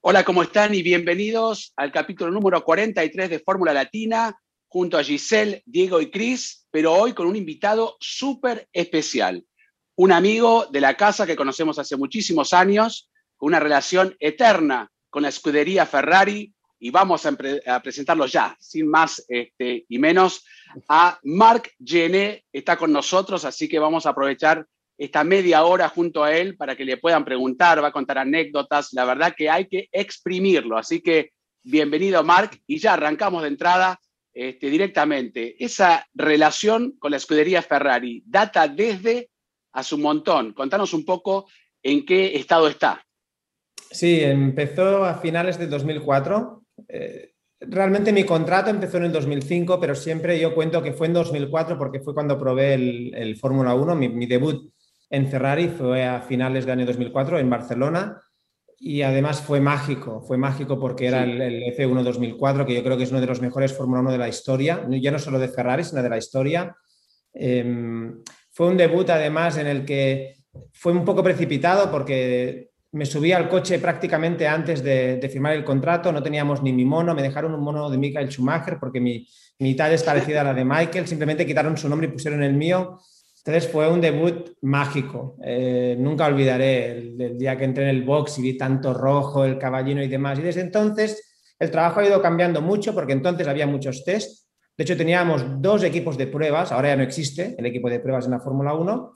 Hola, ¿cómo están? Y bienvenidos al capítulo número 43 de Fórmula Latina, junto a Giselle, Diego y Cris, pero hoy con un invitado súper especial. Un amigo de la casa que conocemos hace muchísimos años, con una relación eterna con la escudería Ferrari, y vamos a, a presentarlo ya, sin más este, y menos, a Marc Gené, está con nosotros, así que vamos a aprovechar esta media hora junto a él para que le puedan preguntar, va a contar anécdotas. La verdad que hay que exprimirlo. Así que bienvenido, Marc. Y ya arrancamos de entrada este, directamente. Esa relación con la escudería Ferrari data desde hace un montón. Contanos un poco en qué estado está. Sí, empezó a finales del 2004. Eh, realmente mi contrato empezó en el 2005, pero siempre yo cuento que fue en 2004 porque fue cuando probé el, Fórmula 1, mi, mi debut en Ferrari, fue a finales del año 2004 en Barcelona y además fue mágico, fue mágico porque era el, el, F1 2004, que yo creo que es uno de los mejores Fórmula 1 de la historia, ya no solo de Ferrari, sino de la historia. Eh, fue un debut además en el que fue un poco precipitado porque me subí al coche prácticamente antes de, de, firmar el contrato, no teníamos ni mi mono, me dejaron un mono de Michael Schumacher porque mi, mi talla es parecida a la de Michael, simplemente quitaron su nombre y pusieron el mío entonces fue un debut mágico. Eh, nunca olvidaré el, día que entré en el box y vi tanto rojo, el caballino y demás. Y desde entonces el trabajo ha ido cambiando mucho porque entonces había muchos test. De hecho, teníamos dos equipos de pruebas, ahora ya no existe el equipo de pruebas en la Fórmula 1.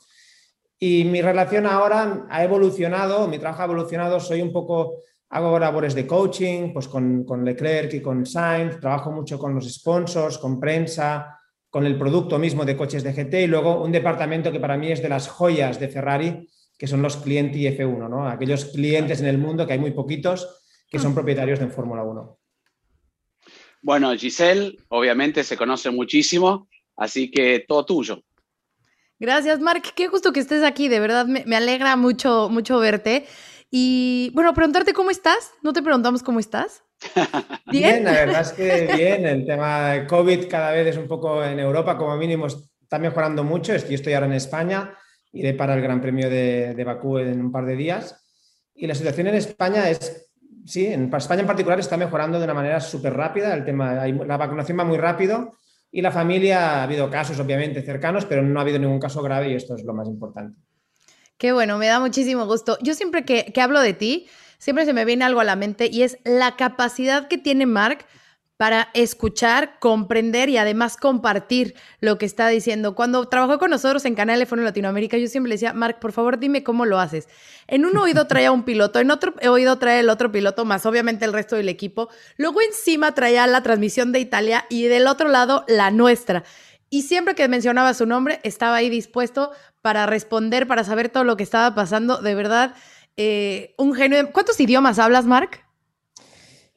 Y mi relación ahora ha evolucionado, mi trabajo ha evolucionado, soy un poco, hago labores de coaching, pues con, con Leclerc y con Sainz, trabajo mucho con los sponsors, con prensa, con el producto mismo de coches de GT y luego un departamento que para mí es de las joyas de Ferrari, que son los clientes F1, ¿no? aquellos clientes en el mundo, que hay muy poquitos, que son propietarios de Fórmula 1. Bueno, Giselle, obviamente se conoce muchísimo, así que todo tuyo. Gracias, Mark. Qué gusto que estés aquí. De verdad, me, me alegra mucho, mucho verte. Y bueno, preguntarte cómo estás. ¿No te preguntamos cómo estás? ¿Bien? la verdad es que bien. El tema de COVID cada vez es un poco en Europa, como mínimo, está mejorando mucho. Yo estoy ahora en España, iré para el Gran Premio de, de Bakú en un par de días. Y la situación en España es, sí, en España en particular está mejorando de una manera súper rápida. El tema, la vacunación va muy rápido y la familia, ha habido casos obviamente cercanos, pero no ha habido ningún caso grave y esto es lo más importante. Qué bueno, me da muchísimo gusto. Yo siempre que, que hablo de ti, siempre se me viene algo a la mente y es la capacidad que tiene Mark para escuchar, comprender y además compartir lo que está diciendo. Cuando trabajó con nosotros en Canal F1 Latinoamérica, yo siempre le decía, Mark, por favor, dime cómo lo haces. En un oído traía un piloto, en otro oído trae el otro piloto, más obviamente el resto del equipo. Luego encima traía la transmisión de Italia y del otro lado la nuestra. Y siempre que mencionaba su nombre, estaba ahí dispuesto para responder, para saber todo lo que estaba pasando. De verdad, eh, un genio. ¿Cuántos idiomas hablas, Marc?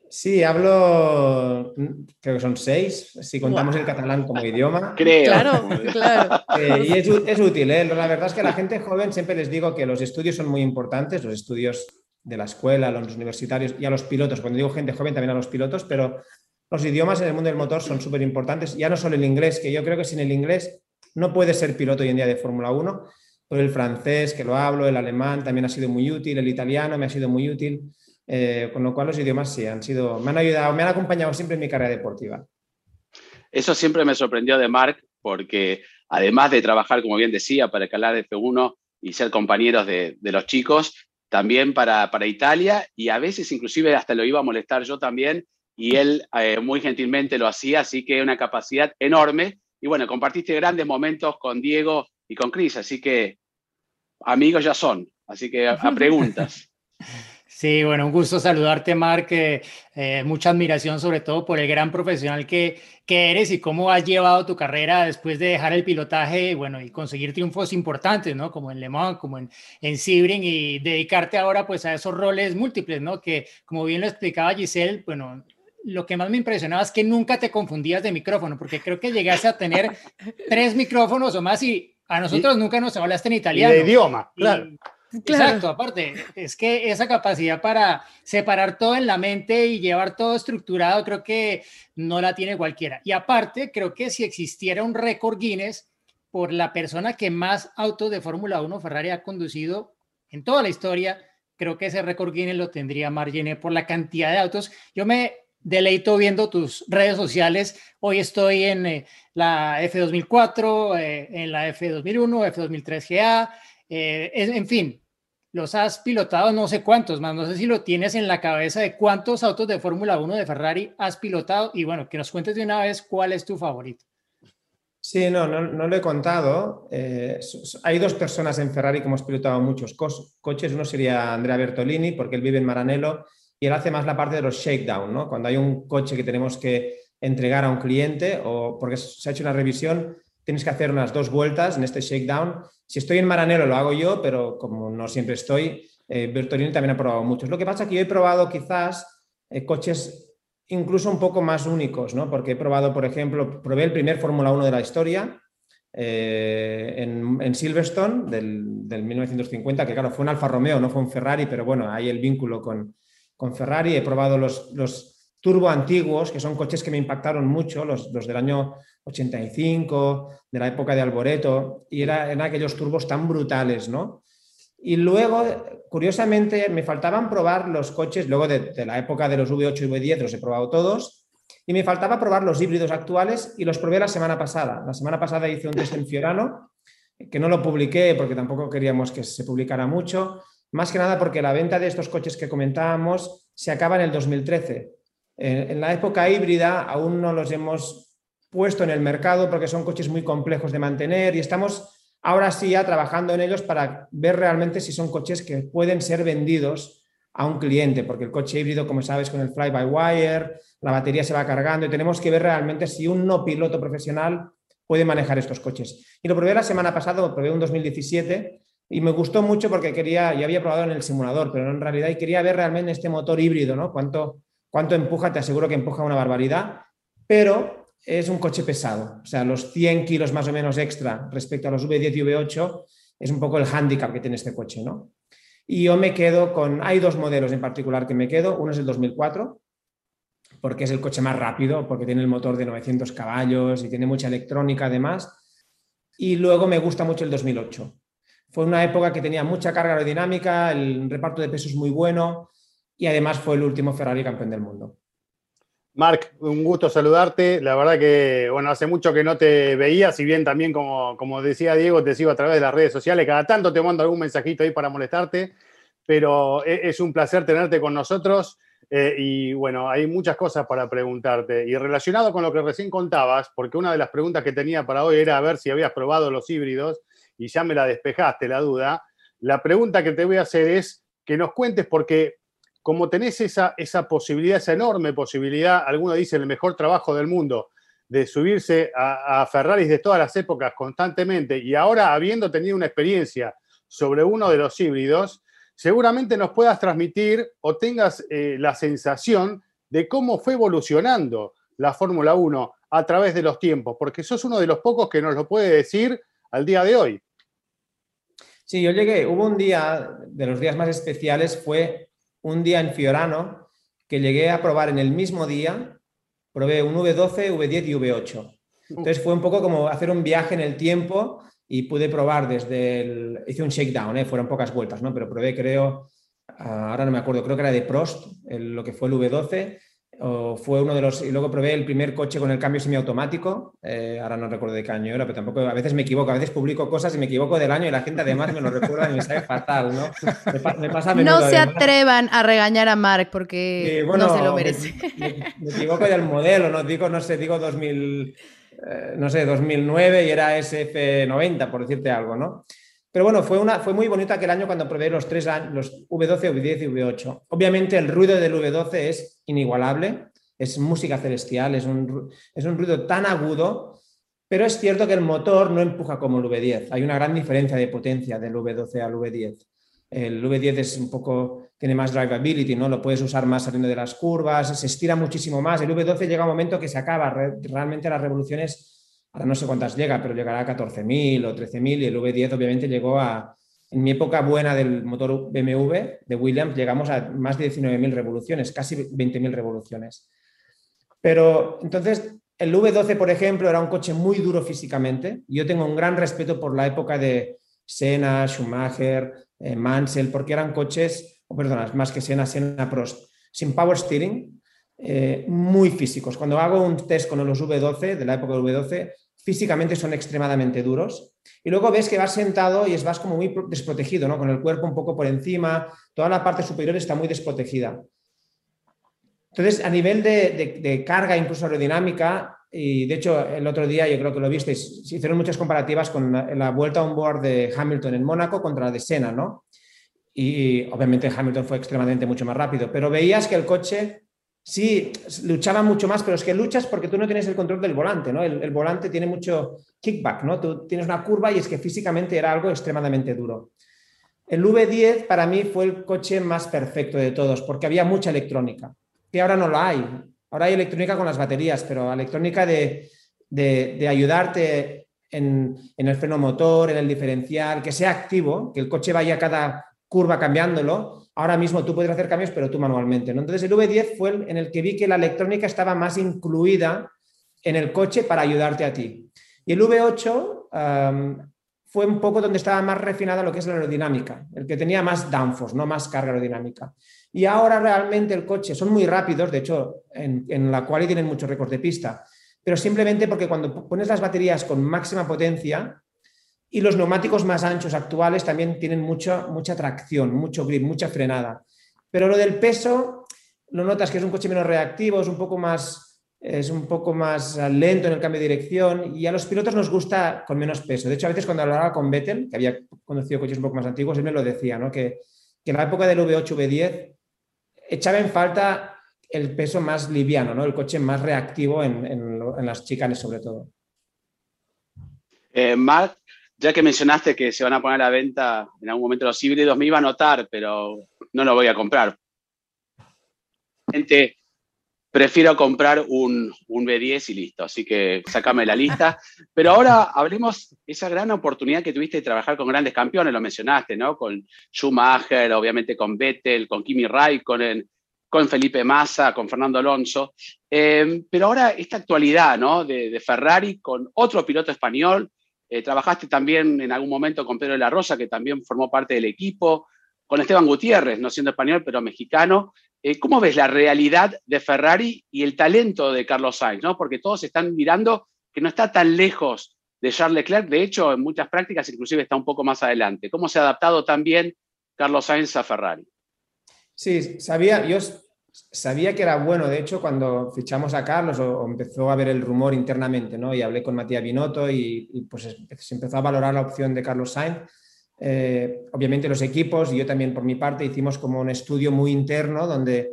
Sí, hablo, creo que son seis, si contamos wow. el catalán como idioma. Creo. Claro, claro. Eh, y es, es útil, ¿eh? la verdad es que a la gente joven siempre les digo que los estudios son muy importantes, los estudios de la escuela, los universitarios y a los pilotos. Cuando digo gente joven, también a los pilotos, pero los idiomas en el mundo del motor son súper importantes, ya no solo el inglés, que yo creo que sin el inglés no puedes ser piloto hoy en día de Fórmula 1, pero el francés, que lo hablo, el alemán también ha sido muy útil, el italiano me ha sido muy útil. Eh, con lo cual los idiomas sí han sido, me han ayudado, me han acompañado siempre en mi carrera deportiva. Eso siempre me sorprendió de Marc, porque además de trabajar, como bien decía, para de F1 y ser compañeros de, de los chicos, también para, para, Italia y a veces inclusive hasta lo iba a molestar yo también y él eh, muy gentilmente lo hacía, así que una capacidad enorme. Y bueno, compartiste grandes momentos con Diego y con Cris, así que amigos ya son, así que a, a preguntas. Sí, bueno, un gusto saludarte, Marc. Eh, mucha admiración, sobre todo por el gran profesional que, que, eres y cómo has llevado tu carrera después de dejar el pilotaje bueno, y conseguir triunfos importantes, ¿no? Como en Le Mans, como en, en Sebring y dedicarte ahora pues a esos roles múltiples, ¿no? Que, como bien lo explicaba Giselle, bueno, lo que más me impresionaba es que nunca te confundías de micrófono, porque creo que llegaste a tener tres micrófonos o más y a nosotros nunca nos hablaste en italiano. de idioma, claro. Exacto, aparte, es que esa capacidad para separar todo en la mente y llevar todo estructurado, creo que no la tiene cualquiera. Y aparte, creo que si existiera un récord Guinness por la persona que más autos de Fórmula 1 Ferrari ha conducido en toda la historia, creo que ese récord Guinness lo tendría Margené por la cantidad de autos. Yo me deleito viendo tus redes sociales. Hoy estoy en eh, la F2004, eh, en la F2001, F2003 GA, en fin, los has pilotado no sé cuántos más, no sé si lo tienes en la cabeza de cuántos autos de Fórmula 1 de Ferrari has pilotado y bueno, que nos cuentes de una vez cuál es tu favorito. Sí, no, no, lo he contado. Eh, hay dos personas en Ferrari que hemos pilotado muchos coches. Uno sería Andrea Bertolini, porque él vive en Maranello él hace más la parte de los shakedown, ¿no? Cuando hay un coche que tenemos que entregar a un cliente o porque se ha hecho una revisión, tienes que hacer unas dos vueltas en este shakedown. Si estoy en Maranero lo hago yo, pero como no siempre estoy, eh, Bertolini también ha probado muchos. Lo que pasa es que yo he probado quizás eh, coches incluso un poco más únicos, ¿no? Porque he probado, por ejemplo, probé el primer Fórmula 1 de la historia eh, en, Silverstone del, 1950, que claro, fue un Alfa Romeo, no fue un Ferrari, pero bueno, hay el vínculo con, con Ferrari. He probado los, los turbo antiguos, que son coches que me impactaron mucho, los, del año 85, de la época de Alboreto, y eran aquellos turbos tan brutales, ¿no? Y luego, curiosamente, me faltaban probar los coches, luego de, la época de los V8 y V10 los he probado todos, y me faltaba probar los híbridos actuales y los probé la semana pasada. La semana pasada hice un test en Fiorano, que no lo publiqué porque tampoco queríamos que se publicara mucho, más que nada porque la venta de estos coches que comentábamos se acaba en el 2013. En, la época híbrida aún no los hemos puesto en el mercado porque son coches muy complejos de mantener y estamos ahora sí ya trabajando en ellos para ver realmente si son coches que pueden ser vendidos a un cliente, porque el coche híbrido, como sabes, con el fly-by-wire, la batería se va cargando y tenemos que ver realmente si un no piloto profesional puede manejar estos coches. Y lo probé la semana pasada, lo probé un 2017 y me gustó mucho porque quería, ya había probado en el simulador, pero en realidad quería ver realmente este motor híbrido, ¿no? Cuánto, ¿Cuánto empuja? Te aseguro que empuja una barbaridad, pero es un coche pesado. O sea, los 100 kilos más o menos extra respecto a los V10 y V8 es un poco el hándicap que tiene este coche, ¿no? Y yo me quedo con... Hay dos modelos en particular que me quedo. Uno es el 2004, porque es el coche más rápido, porque tiene el motor de 900 caballos y tiene mucha electrónica además. Y luego me gusta mucho el 2008. Fue una época que tenía mucha carga aerodinámica, el reparto de pesos muy bueno, y además fue el último Ferrari campeón del mundo. Marc, un gusto saludarte. La verdad que, bueno, hace mucho que no te veía, si bien también, como, como decía Diego, te sigo a través de las redes sociales. Cada tanto te mando algún mensajito ahí para molestarte, pero e, es un placer tenerte con nosotros. Eh, y bueno, hay muchas cosas para preguntarte. Y relacionado con lo que recién contabas, porque una de las preguntas que tenía para hoy era a ver si habías probado los híbridos y ya me la despejaste la duda. La pregunta que te voy a hacer es que nos cuentes, porque como tenés esa, esa posibilidad, esa enorme posibilidad, alguno dice el mejor trabajo del mundo, de subirse a, a Ferraris de todas las épocas constantemente y ahora habiendo tenido una experiencia sobre uno de los híbridos, seguramente nos puedas transmitir o tengas eh, la sensación de cómo fue evolucionando la Fórmula 1 a través de los tiempos, porque sos uno de los pocos que nos lo puede decir al día de hoy. Sí, yo llegué, hubo un día, de los días más especiales, fue un día en Fiorano que llegué a probar en el mismo día, probé un V12, V10 y V8. Entonces fue un poco como hacer un viaje en el tiempo y pude probar desde el... Hice un shakedown, ¿eh? fueron pocas vueltas, ¿no? Pero probé, creo, ah, ahora no me acuerdo, creo que era de Prost, lo que fue el V12, o fue uno de los. Y luego probé el primer coche con el cambio semiautomático. Eh, ahora no recuerdo de qué año era, pero tampoco. A veces me equivoco. A veces publico cosas y me equivoco del año y la gente además me lo recuerda y me sale fatal, ¿no? Me, pasa no se atrevan a regañar a Mark porque no se lo merece. Me, equivoco del modelo, no digo, no sé, digo 2000. Eh, no sé, 2009 y era SF90, por decirte algo, ¿no? Pero bueno, fue, una, fue muy bonito aquel año cuando probé los tres años, los V12, V10 y V8. Obviamente el ruido del V12 es inigualable, es música celestial, es un, es un ruido tan agudo, pero es cierto que el motor no empuja como el V10. Hay una gran diferencia de potencia del V12 al V10. El V10 es un poco, tiene más drivability, ¿no? Lo puedes usar más saliendo de las curvas, se estira muchísimo más. El V12 llega un momento que se acaba. Realmente las revoluciones, no sé cuántas llega, pero llegará a 14.000 o 13.000 y el V10 obviamente llegó a, en mi época buena del motor BMW de Williams, llegamos a más de 19.000 revoluciones, casi 20.000 revoluciones. Pero entonces, el V12, por ejemplo, era un coche muy duro físicamente. Yo tengo un gran respeto por la época de Senna, Schumacher, eh, Mansell, porque eran coches, perdón, más que Senna, Senna Prost, sin power steering, eh, muy físicos. Cuando hago un test con los V12, de la época del V12, físicamente son extremadamente duros. Y luego ves que vas sentado y vas como muy desprotegido, ¿no? con el cuerpo un poco por encima, toda la parte superior está muy desprotegida. Entonces, a nivel de, carga, incluso aerodinámica, y de hecho el otro día yo creo que lo visteis, se hicieron muchas comparativas con la, vuelta on board de Hamilton en Mónaco contra la de Senna, ¿no? Y obviamente Hamilton fue extremadamente mucho más rápido, pero veías que el coche sí luchaba mucho más, pero es que luchas porque tú no tienes el control del volante, ¿no? El, volante tiene mucho kickback, ¿no? Tú tienes una curva y es que físicamente era algo extremadamente duro. El V10 para mí fue el coche más perfecto de todos porque había mucha electrónica que ahora no la hay. Ahora hay electrónica con las baterías, pero electrónica de, ayudarte en, el freno motor, en el diferencial, que sea activo, que el coche vaya cada curva cambiándolo. Ahora mismo tú puedes hacer cambios, pero tú manualmente. ¿no? Entonces el V10 fue el, en el que vi que la electrónica estaba más incluida en el coche para ayudarte a ti. Y el V8 fue un poco donde estaba más refinada lo que es la aerodinámica, el que tenía más downforce, no más carga aerodinámica. Y ahora realmente el coche son muy rápidos, de hecho, en, la cual tienen muchos récords de pista, pero simplemente porque cuando pones las baterías con máxima potencia y los neumáticos más anchos actuales también tienen mucha, mucha tracción, mucho grip, mucha frenada. Pero lo del peso, lo notas que es un coche menos reactivo, es un poco más, es un poco más lento en el cambio de dirección y a los pilotos nos gusta con menos peso. De hecho, a veces cuando hablaba con Vettel, que había conocido coches un poco más antiguos, él me lo decía, ¿no? que, que en la época del V8, V10 echaba en falta el peso más liviano, ¿no? el coche más reactivo en, las chicanes sobre todo. Eh, Marc, ya que mencionaste que se van a poner a la venta en algún momento los híbridos, me iba a notar, pero no lo voy a comprar. Gente, prefiero comprar un, un B10 y listo, así que sácame la lista. Pero ahora hablemos esa gran oportunidad que tuviste de trabajar con grandes campeones, lo mencionaste, ¿no? Con Schumacher, obviamente con Vettel, con Kimi Raikkonen, con Felipe Massa, con Fernando Alonso. Eh, pero ahora esta actualidad, ¿no? De, Ferrari con otro piloto español. Eh, trabajaste también en algún momento con Pedro de la Rosa, que también formó parte del equipo, con Esteban Gutiérrez, no siendo español, pero mexicano. Eh, ¿Cómo ves la realidad de Ferrari y el talento de Carlos Sainz? ¿no? Porque todos están mirando que no está tan lejos de Charles Leclerc, de hecho, en muchas prácticas inclusive está un poco más adelante. ¿Cómo se ha adaptado también Carlos Sainz a Ferrari? Sí, sabía, yo sabía que era bueno, de hecho, cuando fichamos a Carlos o, empezó a haber el rumor internamente, ¿no? Y hablé con Matías Binotto y, y pues se empezó a valorar la opción de Carlos Sainz eh, obviamente los equipos y yo también por mi parte hicimos como un estudio muy interno donde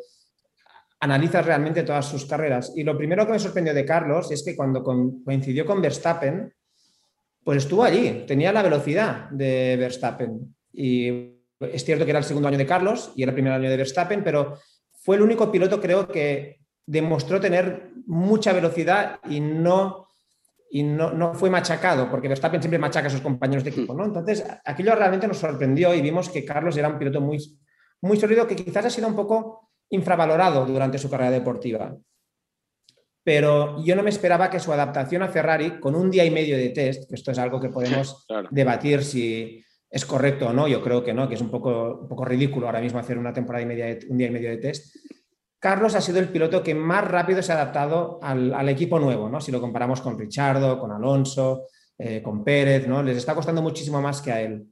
analizas realmente todas sus carreras. Y lo primero que me sorprendió de Carlos es que cuando coincidió con Verstappen, pues estuvo allí, tenía la velocidad de Verstappen. Y es cierto que era el segundo año de Carlos y era el primer año de Verstappen, pero fue el único piloto creo que demostró tener mucha velocidad y no y no, fue machacado, porque Verstappen siempre machaca a sus compañeros de equipo. ¿no? Entonces, aquello realmente nos sorprendió y vimos que Carlos era un piloto muy, muy sólido que quizás ha sido un poco infravalorado durante su carrera deportiva. Pero yo no me esperaba que su adaptación a Ferrari, con un día y medio de test, que esto es algo que podemos debatir si es correcto o no, yo creo que no, que es un poco, ridículo ahora mismo hacer una temporada y media, un día y medio de test, Carlos ha sido el piloto que más rápido se ha adaptado al, equipo nuevo, ¿no? Si lo comparamos con Richardo, con Alonso, eh, con Pérez, ¿no? Les está costando muchísimo más que a él.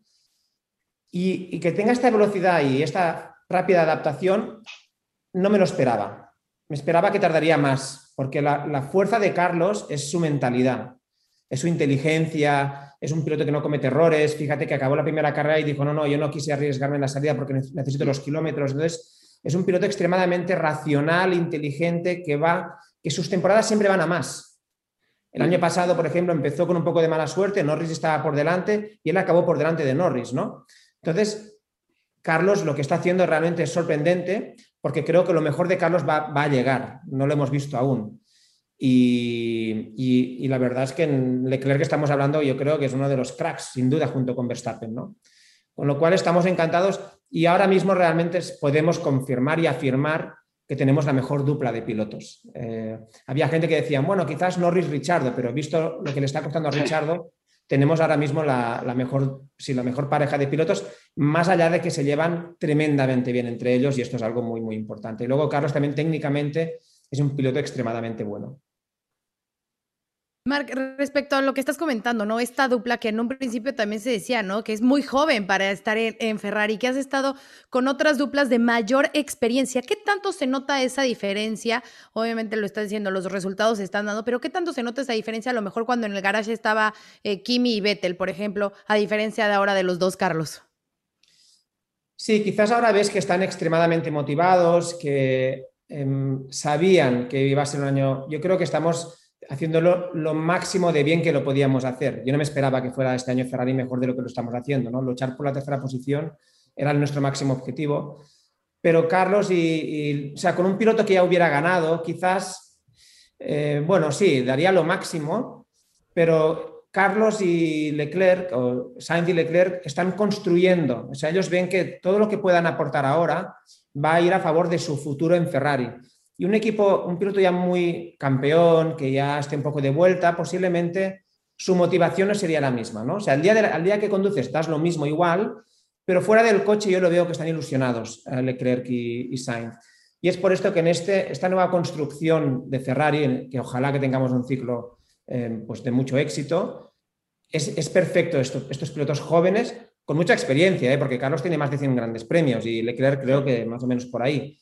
Y, que tenga esta velocidad y esta rápida adaptación, no me lo esperaba. Me esperaba que tardaría más, porque la fuerza de Carlos es su mentalidad, es su inteligencia, es un piloto que no comete errores. Fíjate que acabó la primera carrera y dijo, no, no, yo no quise arriesgarme en la salida porque necesito los kilómetros. Entonces, es un piloto extremadamente racional, inteligente, que va, que sus temporadas siempre van a más. El año pasado, por ejemplo, empezó con un poco de mala suerte, Norris estaba por delante y él acabó por delante de Norris, ¿no? Entonces, Carlos lo que está haciendo realmente es sorprendente porque creo que lo mejor de Carlos va, a llegar, no lo hemos visto aún. Y, la verdad es que en Leclerc que estamos hablando yo creo que es uno de los cracks, sin duda, junto con Verstappen. ¿no? Con lo cual estamos encantados y ahora mismo realmente podemos confirmar y afirmar que tenemos la mejor dupla de pilotos. Eh, había gente que decía, bueno, quizás Norris-Richardo, pero visto lo que le está costando a Richardo, tenemos ahora mismo la, mejor, sí, la mejor pareja de pilotos, más allá de que se llevan tremendamente bien entre ellos y esto es algo muy, muy importante. Y luego Carlos también técnicamente es un piloto extremadamente bueno. Marc, respecto a lo que estás comentando, ¿no? Esta dupla que en un principio también se decía, ¿no? Que es muy joven para estar en, Ferrari, que has estado con otras duplas de mayor experiencia. ¿Qué tanto se nota esa diferencia? Obviamente lo estás diciendo, los resultados se están dando, pero ¿qué tanto se nota esa diferencia a lo mejor cuando en el garage estaba eh, Kimi y Vettel, por ejemplo, a diferencia de ahora de los dos Carlos? Sí, quizás ahora ves que están extremadamente motivados, que em, sabían que iba a ser un año. Yo creo que estamos haciéndolo lo máximo de bien que lo podíamos hacer. Yo no me esperaba que fuera este año Ferrari mejor de lo que lo estamos haciendo, ¿no? Luchar por la tercera posición era nuestro máximo objetivo. Pero Carlos, y, o sea, con un piloto que ya hubiera ganado, quizás, eh, bueno, sí, daría lo máximo, pero Carlos y Leclerc, o Sainz y Leclerc, están construyendo. O sea, ellos ven que todo lo que puedan aportar ahora va a ir a favor de su futuro en Ferrari. Y un equipo, un piloto ya muy campeón, que ya esté un poco de vuelta, posiblemente su motivación no sería la misma, ¿no? O sea, al día, al día que conduces estás lo mismo igual, pero fuera del coche yo lo veo que están ilusionados eh, Leclerc y, Sainz. Y es por esto que en este, esta nueva construcción de Ferrari, que ojalá que tengamos un ciclo eh, pues de mucho éxito, es, perfecto estos pilotos jóvenes con mucha experiencia, ¿eh? porque Carlos tiene más de 100 grandes premios y Leclerc creo que más o menos por ahí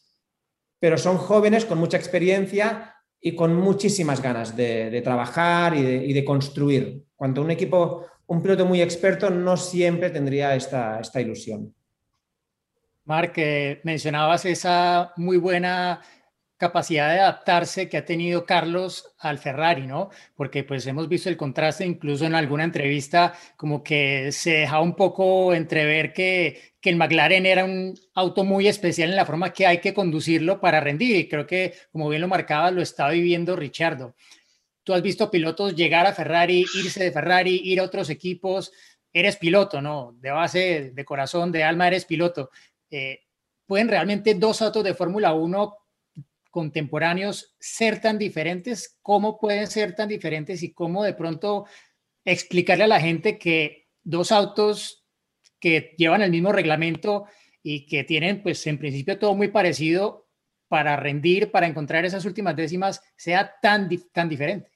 pero son jóvenes con mucha experiencia y con muchísimas ganas de, trabajar y de, construir. Cuando un equipo, un piloto muy experto no siempre tendría esta, ilusión. Marc, eh, mencionabas esa muy buena capacidad de adaptarse que ha tenido Carlos al Ferrari, ¿no? Porque pues hemos visto el contraste incluso en alguna entrevista como que se deja un poco entrever que, que el McLaren era un auto muy especial en la forma que hay que conducirlo para rendir y creo que como bien lo marcaba lo está viviendo Richardo. Tú has visto pilotos llegar a Ferrari, irse de Ferrari, ir a otros equipos, eres piloto, ¿no? De base, de corazón, de alma eres piloto. Eh, ¿Pueden realmente dos autos de Fórmula 1 contemporáneos ser tan diferentes? ¿Cómo pueden ser tan diferentes y cómo de pronto explicarle a la gente que dos autos que llevan el mismo reglamento y que tienen pues en principio todo muy parecido para rendir, para encontrar esas últimas décimas, sea tan, tan diferente?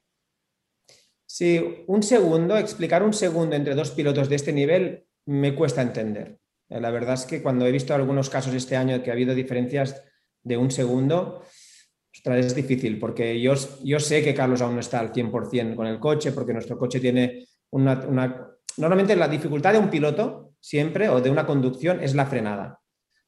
Sí, un segundo, explicar un segundo entre dos pilotos de este nivel me cuesta entender. La verdad es que cuando he visto algunos casos este año que ha habido diferencias de un segundo, es difícil porque yo, yo sé que Carlos aún no está al 100% con el coche, porque nuestro coche tiene una, Normalmente la dificultad de un piloto siempre o de una conducción es la frenada,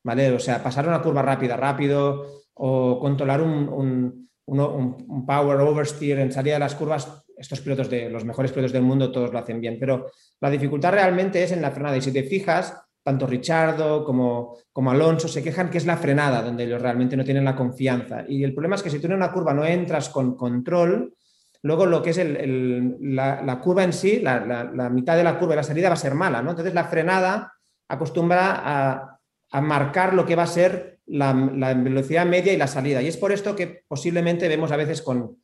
¿vale? O sea, pasar una curva rápida, rápido o controlar un, un power oversteer en salida de las curvas, estos pilotos de los mejores pilotos del mundo todos lo hacen bien, pero la dificultad realmente es en la frenada y si te fijas, tanto Richardo como, como Alonso se quejan que es la frenada donde ellos realmente no tienen la confianza. Y el problema es que si tú en una curva no entras con control, luego lo que es la, curva en sí, la, mitad de la curva y la salida va a ser mala. ¿no? Entonces la frenada acostumbra a, a marcar lo que va a ser la, velocidad media y la salida. Y es por esto que posiblemente vemos a veces con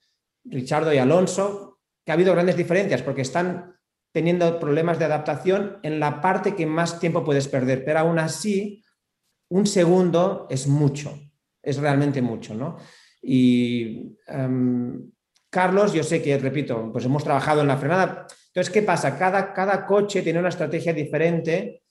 Richardo y Alonso que ha habido grandes diferencias, porque están teniendo problemas de adaptación en la parte que más tiempo puedes perder, pero aún así, un segundo es mucho, es realmente mucho, ¿no? Y em, Carlos, yo sé que, repito, pues hemos trabajado en la frenada. Entonces, ¿qué pasa? Cada, cada coche tiene una estrategia diferente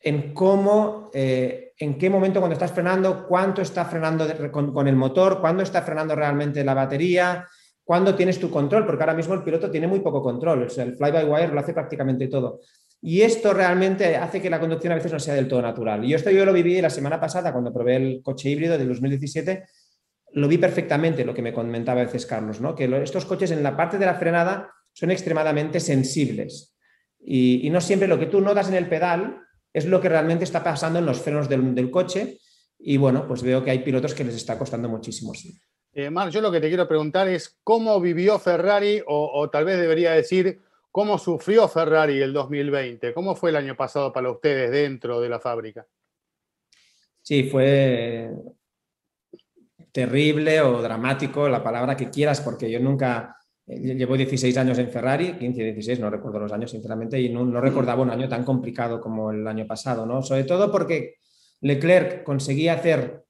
en cómo, eh, en qué momento cuando estás frenando, cuánto está frenando con, con, el motor, cuándo está frenando realmente la batería, cuándo tienes tu control, porque ahora mismo el piloto tiene muy poco control, o sea, el fly-by-wire lo hace prácticamente todo. Y esto realmente hace que la conducción a veces no sea del todo natural. Y esto yo lo viví la semana pasada cuando probé el coche híbrido de 2017, lo vi perfectamente lo que me comentaba a veces Carlos, ¿no? que estos coches en la parte de la frenada son extremadamente sensibles. Y, y, no siempre lo que tú notas en el pedal es lo que realmente está pasando en los frenos del, coche y bueno, pues veo que hay pilotos que les está costando muchísimo. Sí. Eh, yo lo que te quiero preguntar es cómo vivió Ferrari o, tal vez debería decir cómo sufrió Ferrari el 2020, cómo fue el año pasado para ustedes dentro de la fábrica. Sí, fue terrible o dramático, la palabra que quieras, porque yo nunca, eh, llevo 16 años en Ferrari, 15, 16, no recuerdo los años sinceramente, y no, recordaba un año tan complicado como el año pasado, ¿no? Sobre todo porque Leclerc conseguía hacer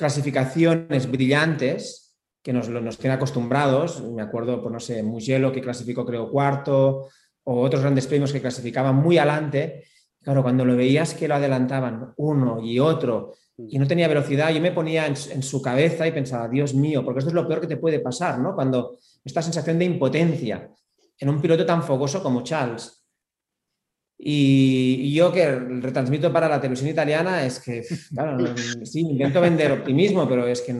clasificaciones brillantes que nos, nos tiene acostumbrados, me acuerdo, pues no sé, Mugello que clasificó creo cuarto, o otros grandes premios que clasificaban muy adelante, claro, cuando lo veías que lo adelantaban uno y otro, y no tenía velocidad, yo me ponía en, su cabeza y pensaba, Dios mío, porque esto es lo peor que te puede pasar, ¿no? Cuando esta sensación de impotencia en un piloto tan fogoso como Charles. Y, yo que retransmito para la televisión italiana es que, claro, sí, intento vender optimismo, pero es que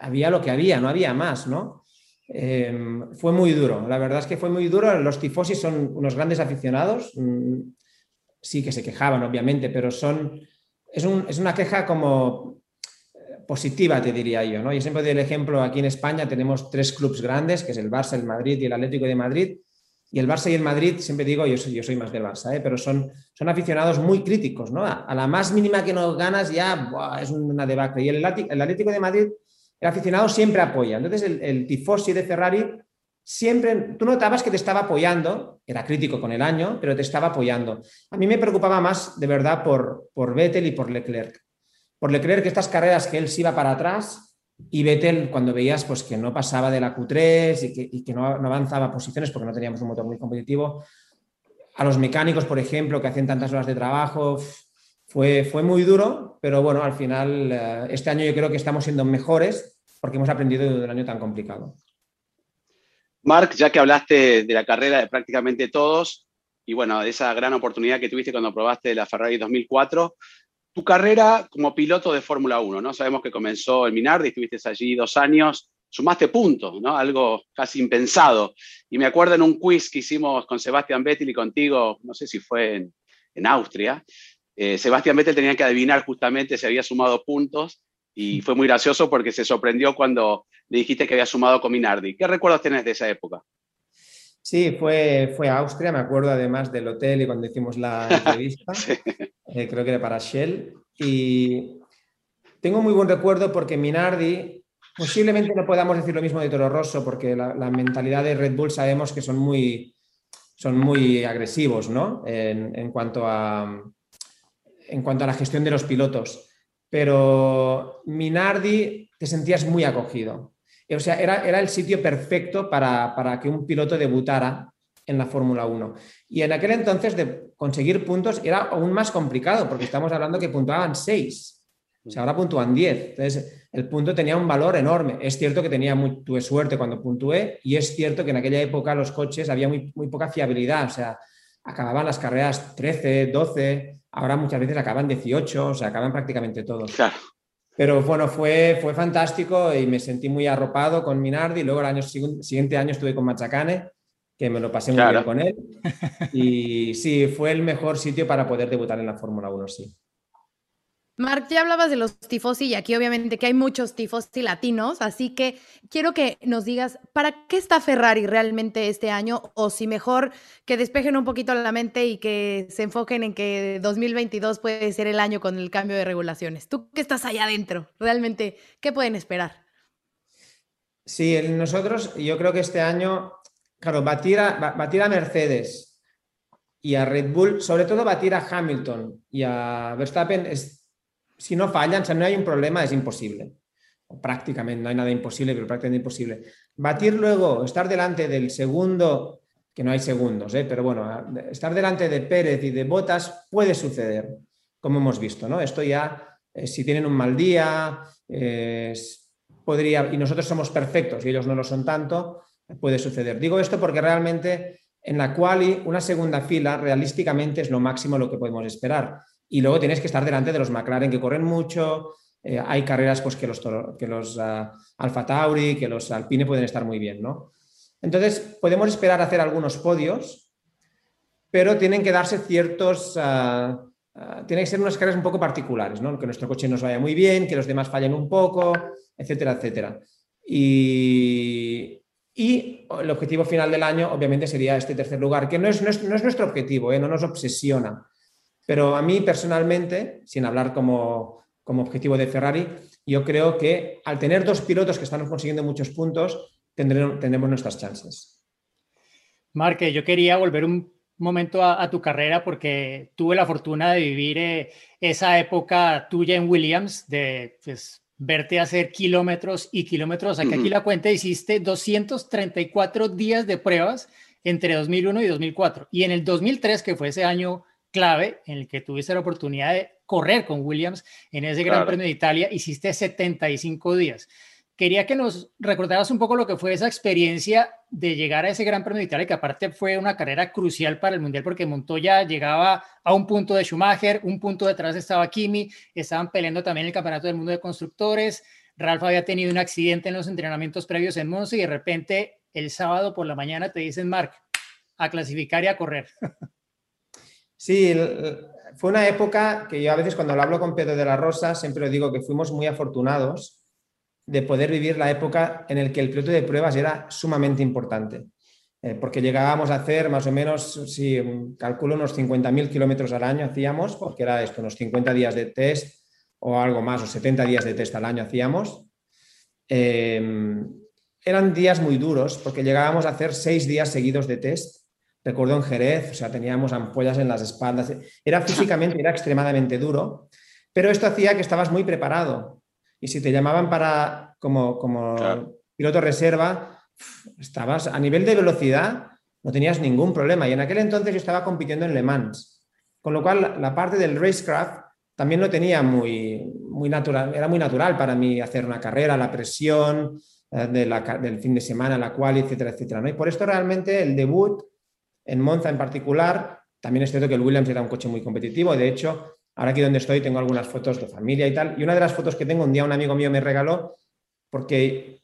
había lo que había, no había más, ¿no? Em, fue muy duro, la verdad es que fue muy duro. Los tifosi son unos grandes aficionados, mm, sí que se quejaban, obviamente, pero son es, una queja como eh, positiva, te diría yo. ¿no? Yo siempre doy el ejemplo, aquí en España tenemos tres clubes grandes, que es el Barça, el Madrid y el Atlético de Madrid. Y el Barça y el Madrid, siempre digo, yo soy, más del Barça, ¿eh? pero son, aficionados muy críticos. ¿no? A, la más mínima que no ganas ya es una debacle. Y el, el Atlético de Madrid, el aficionado siempre apoya. Entonces el, el tifosi de Ferrari siempre, tú notabas que te estaba apoyando, era crítico con el año, pero te estaba apoyando. A mí me preocupaba más, de verdad, por, por Vettel y por Leclerc. Por Leclerc, estas carreras que él se iba para atrás y Vettel, cuando veías pues, que no pasaba de la Q3 y que, no, avanzaba posiciones porque no teníamos un motor muy competitivo, a los mecánicos, por ejemplo, que hacen tantas horas de trabajo, fue, muy duro, pero bueno, al final, eh, este año yo creo que estamos siendo mejores porque hemos aprendido de un año tan complicado. Marc, ya que hablaste de la carrera de prácticamente todos y bueno, de esa gran oportunidad que tuviste cuando probaste la Ferrari 2004, tu carrera como piloto de Fórmula 1, ¿no? Sabemos que comenzó el Minardi, estuviste allí dos años, sumaste puntos, ¿no? Algo casi impensado. Y me acuerdo en un quiz que hicimos con Sebastián Vettel y contigo, no sé si fue en, Austria, eh, Sebastián Vettel tenía que adivinar justamente si había sumado puntos y fue muy gracioso porque se sorprendió cuando le dijiste que había sumado con Minardi. ¿Qué recuerdos tienes de esa época? Sí, fue, fue a Austria, me acuerdo además del hotel y cuando hicimos la entrevista, eh, creo que era para Shell. Y tengo muy buen recuerdo porque Minardi, posiblemente no podamos decir lo mismo de Toro Rosso, porque la, mentalidad de Red Bull sabemos que son muy, son muy agresivos ¿no? en, en, cuanto a, en cuanto a la gestión de los pilotos pero Minardi te sentías muy acogido. O sea, era, era el sitio perfecto para, para, que un piloto debutara en la Fórmula 1. Y en aquel entonces de conseguir puntos era aún más complicado, porque estamos hablando que puntuaban 6. O sea, ahora puntúan 10. Entonces, el punto tenía un valor enorme. Es cierto que tenía muy, tuve suerte cuando puntué y es cierto que en aquella época los coches había muy, muy poca fiabilidad. O sea, acababan las carreras 13, 12, ahora muchas veces acaban 18, o sea, acaban prácticamente todos. Pero bueno, fue, fue fantástico y me sentí muy arropado con Minardi. Luego el año siguiente año estuve con Machacane, que me lo pasé muy bien con él. Y sí, fue el mejor sitio para poder debutar en la Fórmula 1, sí. Marc, ya hablabas de los tifosi y aquí obviamente que hay muchos tifosi latinos, así que quiero que nos digas, ¿para qué está Ferrari realmente este año? O si mejor que despejen un poquito la mente y que se enfoquen en que 2022 puede ser el año con el cambio de regulaciones. Tú que estás allá adentro, realmente, ¿qué pueden esperar? Sí, nosotros, yo creo que este año, claro, batir a, batir a Mercedes y a Red Bull, sobre todo batir a Hamilton y a Verstappen es si no fallan, si no hay un problema, es imposible. O prácticamente, no hay nada imposible, pero prácticamente imposible. Batir luego, estar delante del segundo, que no hay segundos, ¿eh? pero bueno, estar delante de Pérez y de Botas puede suceder, como hemos visto, ¿no? Esto ya, eh, si tienen un mal día, podría, y nosotros somos perfectos y ellos no lo son tanto, puede suceder. Digo esto porque realmente en la quali una segunda fila realísticamente es lo máximo lo que podemos esperar y luego tienes que estar delante de los McLaren que corren mucho, eh, hay carreras pues, que los, que los uh, Alfa Tauri, que los Alpine pueden estar muy bien, ¿no? Entonces, podemos esperar hacer algunos podios, pero tienen que darse ciertos, ah, ah, tiene que ser unas carreras un poco particulares, ¿no? Que nuestro coche nos vaya muy bien, que los demás fallen un poco, etcétera, etcétera. Y, y el objetivo final del año, obviamente, sería este tercer lugar, que no es, no es, nuestro objetivo, ¿eh? no nos obsesiona. Pero a mí personalmente, sin hablar como, como objetivo de Ferrari, yo creo que al tener dos pilotos que están consiguiendo muchos puntos, tendremos, tendremos nuestras chances. Marque, yo quería volver un momento a, tu carrera porque tuve la fortuna de vivir eh, esa época tuya en Williams, de pues, verte hacer kilómetros y kilómetros. Aquí, aquí la cuenta hiciste 234 días de pruebas entre 2001 y 2004. Y en el 2003, que fue ese año clave en el que tuviste la oportunidad de correr con Williams en ese Gran Premio de Italia, hiciste 75 días. Quería que nos recordaras un poco lo que fue esa experiencia de llegar a ese Gran Premio de Italia, que aparte fue una carrera crucial para el Mundial, porque Montoya llegaba a un punto de Schumacher, un punto detrás estaba Kimi, estaban peleando también el Campeonato del Mundo de Constructores, Ralph había tenido un accidente en los entrenamientos previos en Monza y de repente el sábado por la mañana te dicen, Mark, a clasificar y a correr. Sí, fue una época que yo a veces cuando lo hablo con Pedro de la Rosa siempre digo que fuimos muy afortunados de poder vivir la época en la que el piloto de pruebas era sumamente importante. Eh, porque llegábamos a hacer más o menos, si calculo, unos 50.000 kilómetros al año hacíamos, porque era esto, unos 50 días de test o algo más, o 70 días de test al año hacíamos. Em, eran días muy duros porque llegábamos a hacer seis días seguidos de test. Recuerdo en Jerez, o sea, teníamos ampollas en las espaldas. Era físicamente, era extremadamente duro, pero esto hacía que estabas muy preparado. Y si te llamaban para como, como piloto reserva, estabas a nivel de velocidad, no tenías ningún problema. Y en aquel entonces yo estaba compitiendo en Le Mans, con lo cual la, parte del racecraft también lo tenía muy, muy natural, era muy natural para mí hacer una carrera, la presión eh, de la, del fin de semana, la cual, etcétera, etcétera. ¿no? Y por esto realmente el debut en Monza en particular, también es cierto que el Williams era un coche muy competitivo, de hecho, Ahora aquí donde estoy tengo algunas fotos de familia y tal. Y una de las fotos que tengo, un día un amigo mío me regaló porque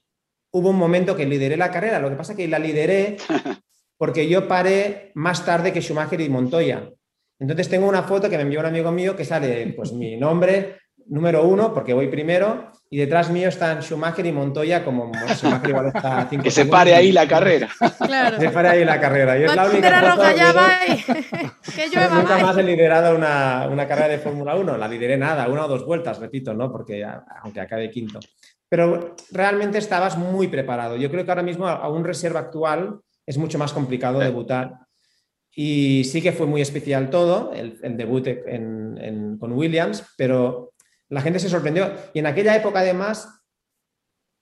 hubo un momento que lideré la carrera. Lo que pasa es que la lideré porque yo paré más tarde que Schumacher y Montoya. Entonces tengo una foto que me envió un amigo mío que sale pues mi nombre, número uno, porque voy primero, y detrás mío están Schumacher y Montoya, como Schumacher igual está cinco Que se pare ahí la carrera. Claro. Se pare ahí la carrera. Y es la única roja, ya va que llueva, Nunca más he liderado una, una carrera de Fórmula 1, la lideré nada, una o dos vueltas, repito, ¿no? Porque aunque acabe quinto. Pero realmente estabas muy preparado. Yo creo que ahora mismo a un reserva actual es mucho más complicado debutar. Y sí que fue muy especial todo, el, el debut en, con Williams, pero la gente se sorprendió. Y en aquella época, además,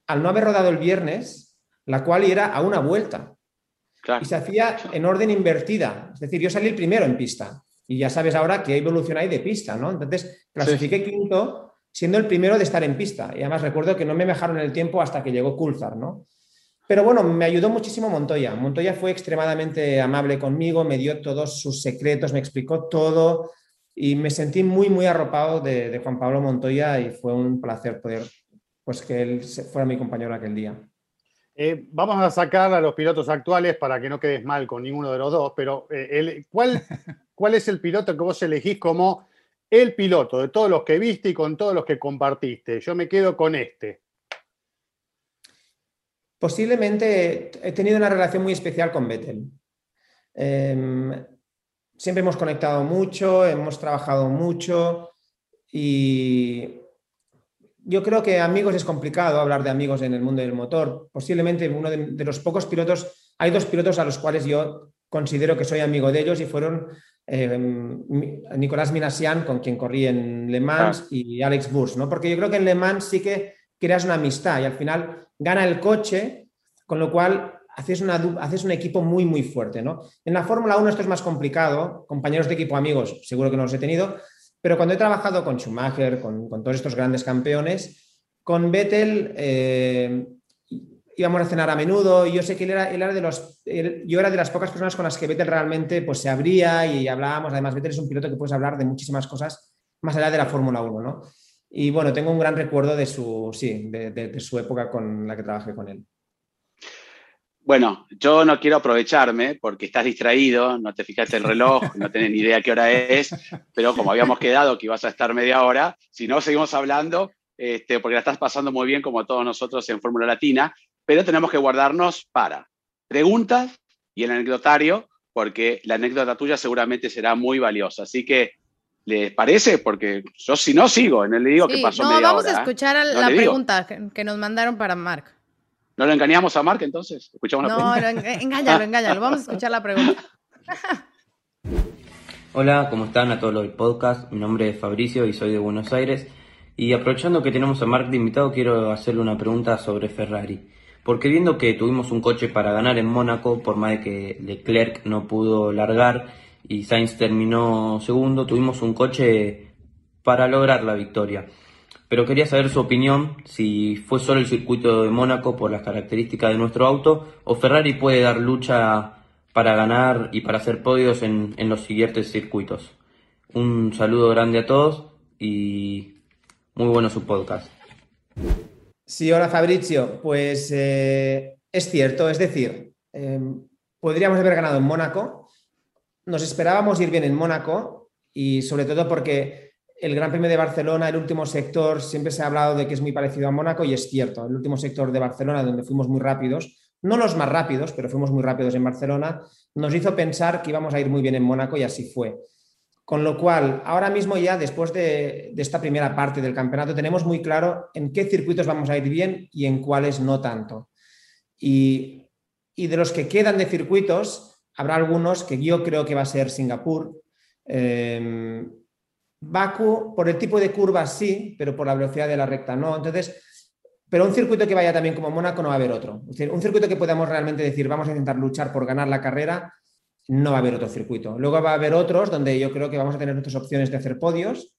al no haber rodado el viernes, la cual era a una vuelta. Y se hacía en orden invertida. Es decir, yo salí el primero en pista. Y ya sabes ahora que evolución hay de pista, ¿no? Entonces, clasifiqué quinto siendo el primero de estar en pista. Y además recuerdo que no me dejaron el tiempo hasta que llegó Coulthard, ¿no? Pero bueno, me ayudó muchísimo Montoya. Montoya fue extremadamente amable conmigo, me dio todos sus secretos, me explicó todo y me sentí muy, muy arropado de, Juan Pablo Montoya y fue un placer poder, pues que él fuera mi compañero aquel día. Eh, vamos a sacar a los pilotos actuales para que no quedes mal con ninguno de los dos, pero eh, ¿cuál, ¿cuál es el piloto que vos elegís como el piloto de todos los que viste y con todos los que compartiste? Yo me quedo con este. Posiblemente he tenido una relación muy especial con Vettel. Em, siempre hemos conectado mucho, hemos trabajado mucho y yo creo que amigos es complicado hablar de amigos en el mundo del motor. Posiblemente uno de, los pocos pilotos, hay dos pilotos a los cuales yo considero que soy amigo de ellos y fueron eh, Nicolás Minasian, con quien corrí en Le Mans, y Alex Burs, ¿no? Porque yo creo que en Le Mans sí que creas una amistad y al final gana el coche, con lo cual haces, un equipo muy, muy fuerte. ¿no? En la Fórmula 1 esto es más complicado, compañeros de equipo, amigos, seguro que no los he tenido, pero cuando he trabajado con Schumacher, con, todos estos grandes campeones, con Vettel eh, íbamos a cenar a menudo y yo sé que él era, él de los, yo era de las pocas personas con las que Vettel realmente pues, se abría y hablábamos. Además, Vettel es un piloto que puedes hablar de muchísimas cosas más allá de la Fórmula 1. ¿no? Y bueno, tengo un gran recuerdo de su, sí, de su época con la que trabajé con él. Bueno, yo no quiero aprovecharme porque estás distraído, no te fijaste el reloj, no tenés ni idea qué hora es, pero como habíamos quedado que ibas a estar media hora, si no, seguimos hablando, este, porque la estás pasando muy bien como todos nosotros en Fórmula Latina, pero tenemos que guardarnos para preguntas y el anecdotario, porque la anécdota tuya seguramente será muy valiosa. Así que, ¿les parece? Porque yo si no sigo, en el le digo que pasó no, media vamos hora. a escuchar No la pregunta que nos mandaron para Mark. ¿No lo engañamos a Mark entonces? ¿Escuchamos la No, pregunta? no, en- engáñalo, engáñalo. Vamos a escuchar la pregunta. Hola, ¿cómo están a todos los podcast? Mi nombre es Fabricio y soy de Buenos Aires. Y aprovechando que tenemos a Mark de invitado, quiero hacerle una pregunta sobre Ferrari. Porque viendo que tuvimos un coche para ganar en Mónaco, por más de que Leclerc no pudo largar y Sainz terminó segundo, tuvimos un coche para lograr la victoria. Pero quería saber su opinión, si fue solo el circuito de Mónaco por las características de nuestro auto, o Ferrari puede dar lucha para ganar y para hacer podios en, en los siguientes circuitos. Un saludo grande a todos y muy bueno su podcast. Sí, hola Fabrizio. Pues eh, es cierto, es decir, eh, podríamos haber ganado en Mónaco. Nos esperábamos ir bien en Mónaco y sobre todo porque el Gran Premio de Barcelona, el último sector, siempre se ha hablado de que es muy parecido a Mónaco y es cierto. El último sector de Barcelona, donde fuimos muy rápidos, no los más rápidos, pero fuimos muy rápidos en Barcelona, nos hizo pensar que íbamos a ir muy bien en Mónaco y así fue. Con lo cual, ahora mismo ya después de, de, esta primera parte del campeonato, tenemos muy claro en qué circuitos vamos a ir bien y en cuáles no tanto. Y, y de los que quedan de circuitos, habrá algunos que yo creo que va a ser Singapur. Eh, Baku, por el tipo de curvas sí, pero por la velocidad de la recta no. Entonces, pero un circuito que vaya también como Mónaco no va a haber otro. Un circuito que podamos realmente decir, vamos a intentar luchar por ganar la carrera, no va a haber otro circuito. Luego va a haber otros donde yo creo que vamos a tener nuestras opciones de hacer podios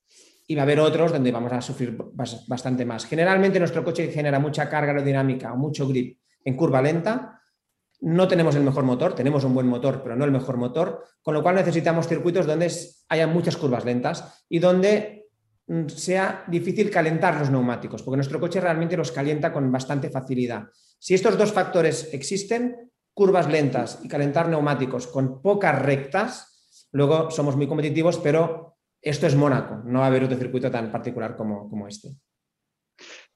y va a haber otros donde vamos a sufrir bastante más. Generalmente nuestro coche genera mucha carga aerodinámica o mucho grip en curva lenta. No tenemos el mejor motor, tenemos un buen motor, pero no el mejor motor, con lo cual necesitamos circuitos donde haya muchas curvas lentas y donde sea difícil calentar los neumáticos, porque nuestro coche realmente los calienta con bastante facilidad. Si estos dos factores existen, curvas lentas y calentar neumáticos con pocas rectas, luego somos muy competitivos, pero esto es Mónaco, no va a haber otro circuito tan particular como, como este.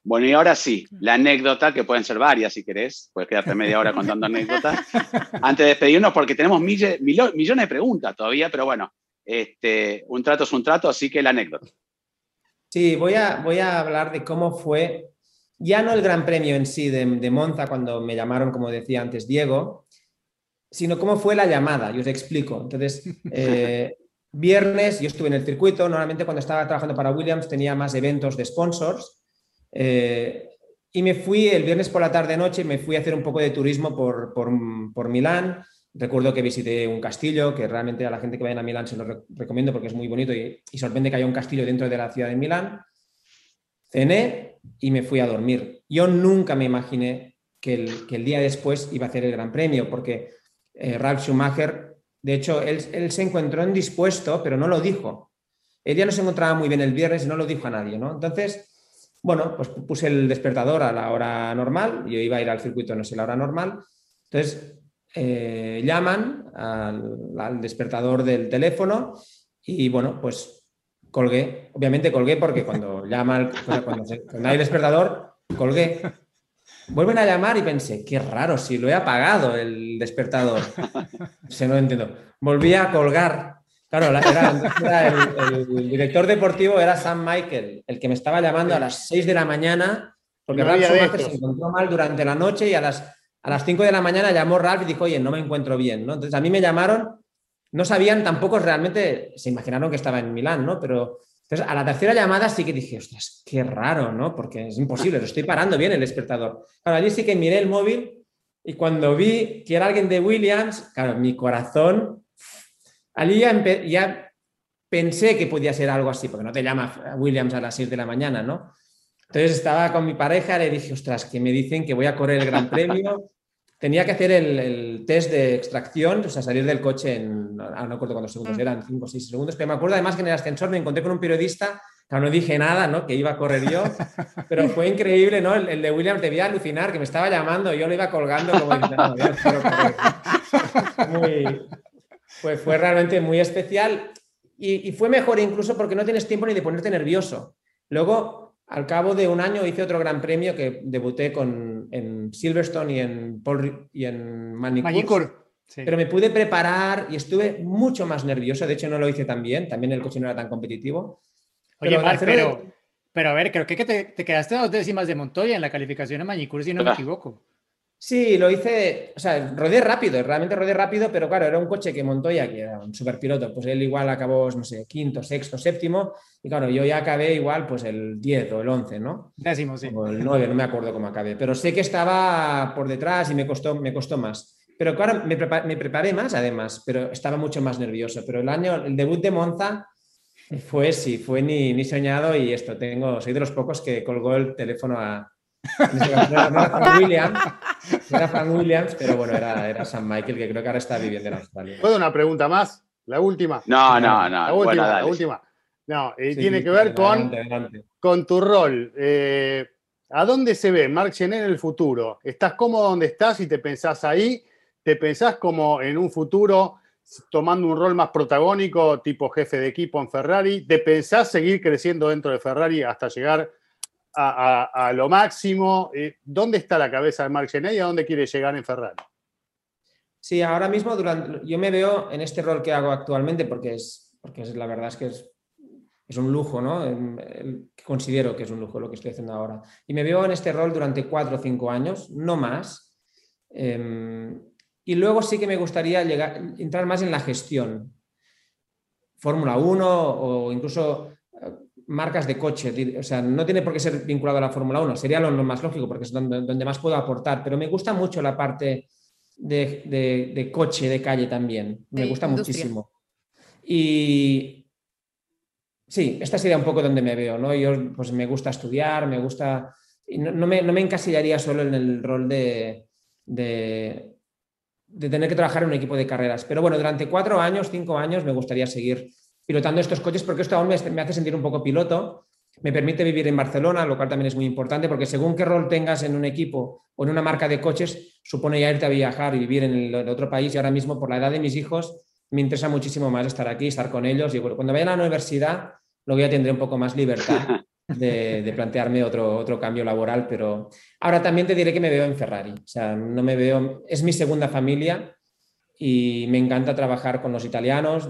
Bueno, y ahora sí, la anécdota, que pueden ser varias si querés, puedes quedarte media hora contando anécdotas, antes de despedirnos, porque tenemos millones, millones de preguntas todavía, pero bueno, este, un trato es un trato, así que la anécdota. Sí, voy a, voy a hablar de cómo fue, ya no el Gran Premio en sí de, de Monza, cuando me llamaron, como decía antes Diego, sino cómo fue la llamada, y os explico. Entonces, eh, viernes, yo estuve en el circuito, normalmente cuando estaba trabajando para Williams tenía más eventos de sponsors, eh, y me fui el viernes por la tarde-noche, me fui a hacer un poco de turismo por, por, por, Milán. Recuerdo que visité un castillo, que realmente a la gente que vayan a Milán se lo re recomiendo porque es muy bonito y, y, sorprende que haya un castillo dentro de la ciudad de Milán. Cené y me fui a dormir. Yo nunca me imaginé que el, que el día después iba a hacer el Gran Premio, porque eh, Ralf Schumacher, de hecho, él, él, se encontró indispuesto, pero no lo dijo. Él ya no se encontraba muy bien el viernes y no lo dijo a nadie, ¿no? Entonces, bueno, pues puse el despertador a la hora normal, yo iba a ir al circuito, no sé, la hora normal. Entonces, eh, llaman al, al, despertador del teléfono y bueno, pues colgué. Obviamente colgué porque cuando llama, el, cuando, se, cuando hay despertador, colgué. Vuelven a llamar y pensé, qué raro, si lo he apagado el despertador. Se no entiendo. Volví a colgar. Claro, era, era el, el, director deportivo era Sam Michael, el que me estaba llamando a las 6 de la mañana, porque No estos. se encontró mal durante la noche y a las, a las 5 de la mañana llamó Ralph y dijo, oye, no me encuentro bien, ¿no? Entonces a mí me llamaron, no sabían tampoco realmente, se imaginaron que estaba en Milán, ¿no? Pero entonces a la tercera llamada sí que dije, ostras, qué raro, ¿no? Porque es imposible, lo estoy parando bien el despertador. Claro, allí sí que miré el móvil y cuando vi que era alguien de Williams, claro, mi corazón, allí ya, ya pensé que podía ser algo así, porque no te llama Williams a las 6 de la mañana, ¿no? Entonces estaba con mi pareja, le dije, ostras, que me dicen que voy a correr el Gran Premio. Tenía que hacer el, el test de extracción, o sea, salir del coche en, ah, no recuerdo cuántos segundos Mm. eran, 5 o 6 segundos, pero me acuerdo además que en el ascensor me encontré con un periodista no dije nada, ¿no? Que iba a correr yo, pero fue increíble, ¿no? El, de Williams debía alucinar, que me estaba llamando, yo lo iba colgando como diciendo, muy, fue, fue realmente muy especial y, y, fue mejor incluso porque no tienes tiempo ni de ponerte nervioso. Luego, al cabo de un año, hice otro gran premio que debuté con, en Silverstone y en, Paul, y en Manicure. Pero me pude preparar y estuve mucho más nervioso. De hecho, no lo hice tan bien. También el coche no era tan competitivo. Oye, pero, pero, a ver, creo que te, te, quedaste a dos décimas de Montoya en la calificación a Manicur, si no me equivoco. Sí, lo hice, o sea, rodé rápido, realmente rodé rápido, pero claro, era un coche que Montoya, que era un superpiloto, pues él igual acabó, no sé, quinto, sexto, séptimo, y claro, yo ya acabé igual pues el 10 o el 11, ¿no? Décimo, sí. O el 9, no me acuerdo cómo acabé, pero sé que estaba por detrás y me costó, me costó más. Pero claro, me, me preparé más además, pero estaba mucho más nervioso. Pero el año, el debut de Monza, fue, sí, fue ni, ni, soñado y esto, tengo, soy de los pocos que colgó el teléfono a... Frank Williams, era Frank Williams, pero bueno, era, era Sam Michael, que creo que ahora está viviendo en Australia. ¿Puedo una pregunta más? La última. No, no, no. La última, la última. No, y tiene que ver con, con tu rol. Eh, ¿A dónde se ve Marc Gené en el futuro? ¿Estás cómodo donde estás y te pensás ahí? ¿Te pensás como en un futuro tomando un rol más protagónico, tipo jefe de equipo en Ferrari? ¿Te pensás seguir creciendo dentro de Ferrari hasta llegar a, lo máximo? Eh, ¿Dónde está la cabeza de Marc Gené y a dónde quiere llegar en Ferrari? Sí, ahora mismo durante, yo me veo en este rol que hago actualmente porque es, porque es la verdad es que es, es un lujo, ¿no? considero que es un lujo lo que estoy haciendo ahora. Y me veo en este rol durante cuatro o cinco años, no más. Em, y luego sí que me gustaría llegar, entrar más en la gestión. Fórmula 1 o incluso marcas de coche. O sea, no tiene por qué ser vinculado a la Fórmula 1. Sería lo, más lógico porque es donde, más puedo aportar. Pero me gusta mucho la parte de, coche, de calle también. Me gusta muchísimo. Y sí, esta sería un poco donde me veo. ¿no? Yo pues me gusta estudiar, me gusta... Y no, me, no me encasillaría solo en el rol de, de de tener que trabajar en un equipo de carreras. Pero bueno, durante cuatro años, cinco años, me gustaría seguir pilotando estos coches porque esto aún me, hace sentir un poco piloto. Me permite vivir en Barcelona, lo cual también es muy importante porque según qué rol tengas en un equipo o en una marca de coches, supone ya irte a viajar y vivir en el, otro país. Y ahora mismo, por la edad de mis hijos, me interesa muchísimo más estar aquí, estar con ellos. Y cuando vaya a la universidad, luego ya tendré un poco más libertad de, plantearme otro, otro cambio laboral, pero ahora también te diré que me veo en Ferrari. O sea, no me veo, es mi segunda familia y me encanta trabajar con los italianos,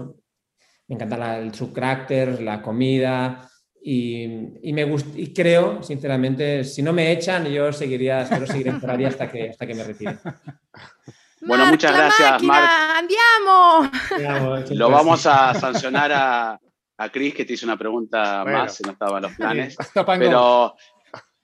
me encanta el, su carácter, la comida y, me y creo, sinceramente, si no me echan, yo seguiría, espero seguir en Ferrari hasta que, hasta que me retire. Bueno, muchas gracias, Marc. Andiamo. Lo vamos a sancionar a, a Cris que te hizo una pregunta más, si no estaban los planes. Pero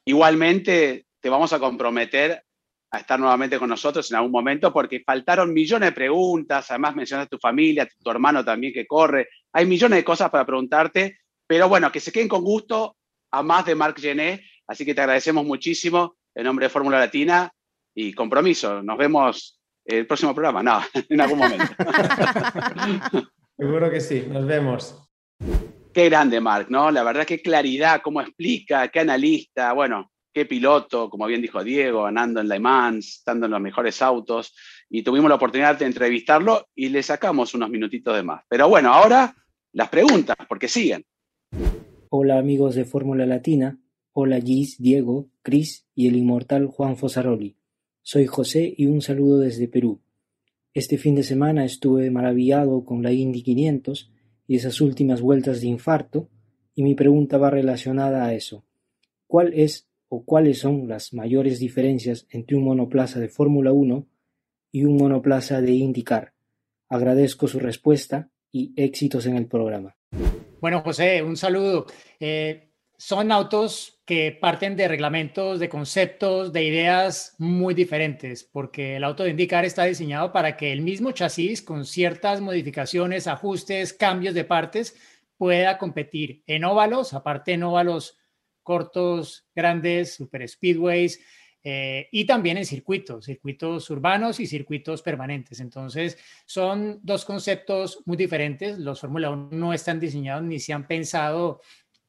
igualmente te vamos a comprometer a estar nuevamente con nosotros en algún momento porque faltaron millones de preguntas, además mencionas tu familia, tu hermano también que corre, hay millones de cosas para preguntarte, pero bueno, que se queden con gusto a más de Marc Gené, así que te agradecemos muchísimo en nombre de Fórmula Latina y compromiso, nos vemos el próximo programa, no, en algún momento. Seguro que sí, nos vemos. Qué grande, Mark, ¿no? La verdad, qué claridad, cómo explica, qué analista, bueno, piloto, como bien dijo Diego, ganando en Le Mans, estando en los mejores autos, y tuvimos la oportunidad de entrevistarlo y le sacamos unos minutitos de más. Pero bueno, ahora las preguntas, porque siguen. Hola amigos de Fórmula Latina, hola Gis, Diego, Cris y el inmortal Juan Fosaroli. Soy José y un saludo desde Perú. Este fin de semana estuve maravillado con la Indy 500 y esas últimas vueltas de infarto, y mi pregunta va relacionada a eso. ¿Cuál es o cuáles son las mayores diferencias entre un monoplaza de Fórmula 1 y un monoplaza de IndyCar? Agradezco su respuesta y éxitos en el programa. Bueno, José, un saludo. Eh, son autos que parten de reglamentos, de conceptos, de ideas muy diferentes, porque el auto de IndyCar está diseñado para que el mismo chasis, con ciertas modificaciones, ajustes, cambios de partes, pueda competir en óvalos, aparte en óvalos cortos, grandes, super speedways, eh, y también en circuitos, circuitos urbanos y circuitos permanentes. Entonces, son dos conceptos muy diferentes. Los Fórmula 1 no están diseñados ni se han pensado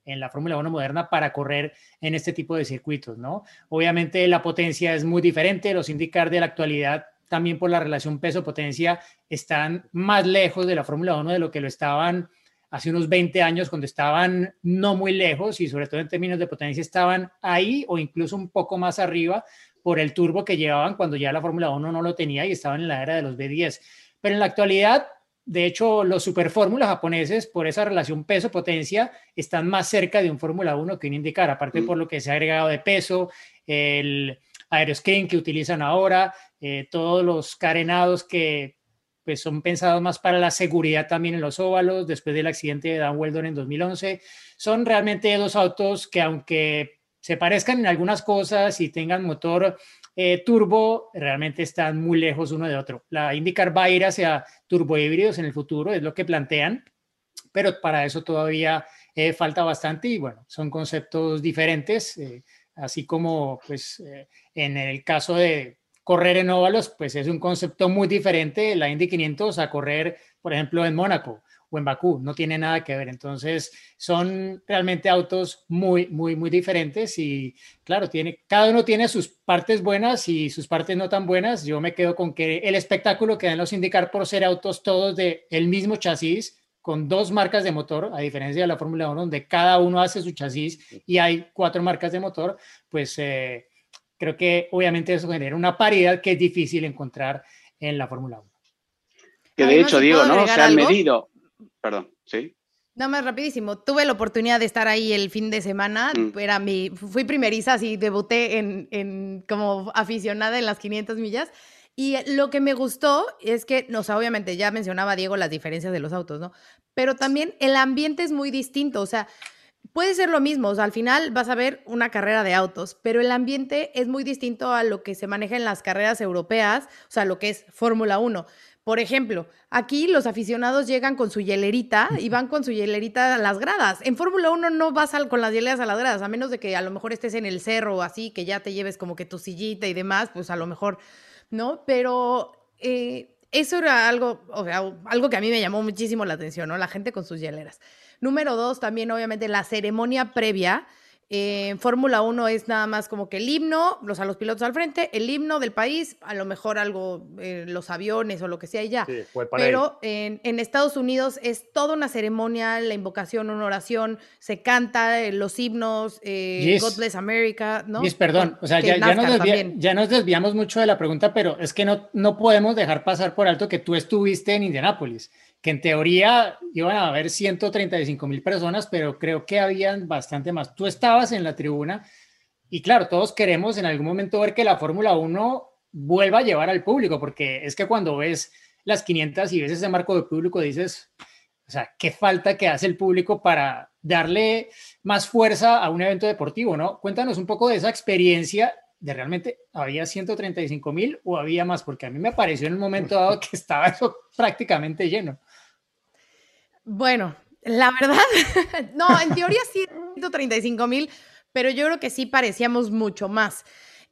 en la Fórmula 1 moderna para correr en este tipo de circuitos, ¿no? Obviamente la potencia es muy diferente, los IndyCar de la actualidad también por la relación peso-potencia están más lejos de la Fórmula 1 de lo que lo estaban hace unos 20 años cuando estaban no muy lejos y sobre todo en términos de potencia estaban ahí o incluso un poco más arriba por el turbo que llevaban cuando ya la Fórmula 1 no lo tenía y estaban en la era de los B10. Pero en la actualidad, de hecho, los superfórmulas japoneses, por esa relación peso-potencia, están más cerca de un Fórmula 1 que un indicar, aparte mm. por lo que se ha agregado de peso, el aeroscreen que utilizan ahora, eh, todos los carenados que pues son pensados más para la seguridad también en los óvalos, después del accidente de Dan Weldon en 2011. Son realmente dos autos que aunque se parezcan en algunas cosas y tengan motor eh, turbo, realmente están muy lejos uno de otro. La IndyCar va a ir hacia turbo híbridos en el futuro, es lo que plantean, pero para eso todavía eh, falta bastante y bueno, son conceptos diferentes, eh, así como pues en el caso de correr en óvalos, pues es un concepto muy diferente la Indy 500 a correr, por ejemplo, en Mónaco o en Bakú, no tiene nada que ver. Entonces, son realmente autos muy, muy, muy diferentes y claro, tiene, cada uno tiene sus partes buenas y sus partes no tan buenas. Yo me quedo con que el espectáculo que dan los indicar por ser autos todos de el mismo chasis, con dos marcas de motor, a diferencia de la Fórmula 1, donde cada uno hace su chasis y hay cuatro marcas de motor, pues eh, creo que obviamente eso genera una paridad que es difícil encontrar en la Fórmula 1. Que de hecho, digo, ¿no? Se han medido. Perdón, sí. Nada más rapidísimo. Tuve la oportunidad de estar ahí el fin de semana. Mm. Era mi, fui primeriza, así debuté en, en, como aficionada en las 500 millas. Y lo que me gustó es que, no, o obviamente ya mencionaba Diego las diferencias de los autos, ¿no? Pero también el ambiente es muy distinto. O sea, Puede ser lo mismo, o sea, al final vas a ver una carrera de autos, pero el ambiente es muy distinto a lo que se maneja en las carreras europeas, o sea, lo que es Fórmula 1. Por ejemplo, aquí los aficionados llegan con su hielerita y van con su hielerita a las gradas. En Fórmula 1 no vas con las hieleras a las gradas, a menos de que a lo mejor estés en el cerro o así, que ya te lleves como que tu sillita y demás, pues a lo mejor, ¿no? Pero eh, eso era algo, o sea, algo que a mí me llamó muchísimo la atención, ¿no? La gente con sus hieleras. Número dos, también obviamente la ceremonia previa en Fórmula 1 es nada más como que el himno, los a los pilotos al frente, el himno del país, a lo mejor algo, eh, los aviones o lo que sea y ya. Pero en, Estados Unidos es toda una ceremonia, la invocación, una oración, se canta eh, los himnos, eh, God Bless America, ¿no? perdón, o sea, ya, nos desviamos mucho de la pregunta, pero es que no, no podemos dejar pasar por alto que tú estuviste en Indianápolis que en teoría iban a haber 135 mil personas, pero creo que habían bastante más. Tú estabas en la tribuna y claro, todos queremos en algún momento ver que la Fórmula 1 vuelva a llevar al público, porque es que cuando ves las 500 y ves ese marco de público dices, o sea, qué falta que hace el público para darle más fuerza a un evento deportivo, ¿no? Cuéntanos un poco de esa experiencia de realmente había 135 mil o había más, porque a mí me pareció en un momento dado que estaba eso prácticamente lleno. Bueno, la verdad, no, en teoría sí, 135 mil, pero yo creo que sí parecíamos mucho más.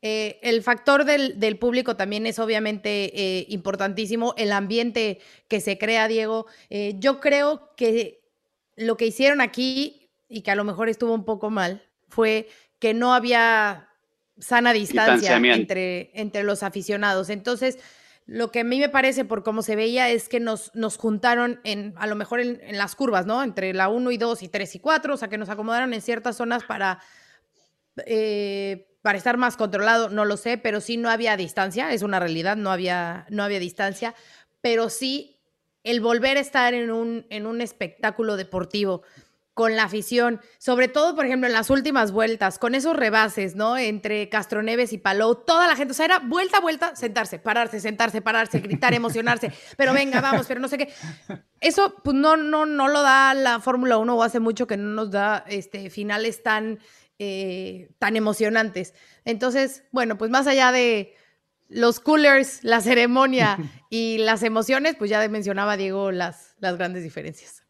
Eh, el factor del, público también es obviamente eh, importantísimo, el ambiente que se crea, Diego. Eh, yo creo que lo que hicieron aquí, y que a lo mejor estuvo un poco mal, fue que no había sana distancia entre, entre los aficionados. Entonces, lo que a mí me parece por cómo se veía es que nos, nos juntaron en, a lo mejor en, las curvas, ¿no? Entre la 1 y 2 y 3 y 4, o sea, que nos acomodaron en ciertas zonas para, eh, para estar más controlado, no lo sé, pero sí no había distancia, es una realidad, no había, no había distancia, pero sí el volver a estar en un, en un espectáculo deportivo con la afición, sobre todo, por ejemplo, en las últimas vueltas, con esos rebases, ¿no? Entre Castroneves y Palou, toda la gente, o sea, era vuelta, vuelta, sentarse, pararse, sentarse, pararse, gritar, emocionarse, pero venga, vamos, pero no sé qué. Eso, pues no, no, no lo da la Fórmula 1 o hace mucho que no nos da este, finales tan, eh, tan emocionantes. Entonces, bueno, pues más allá de los coolers, la ceremonia y las emociones, pues ya mencionaba Diego las, las grandes diferencias.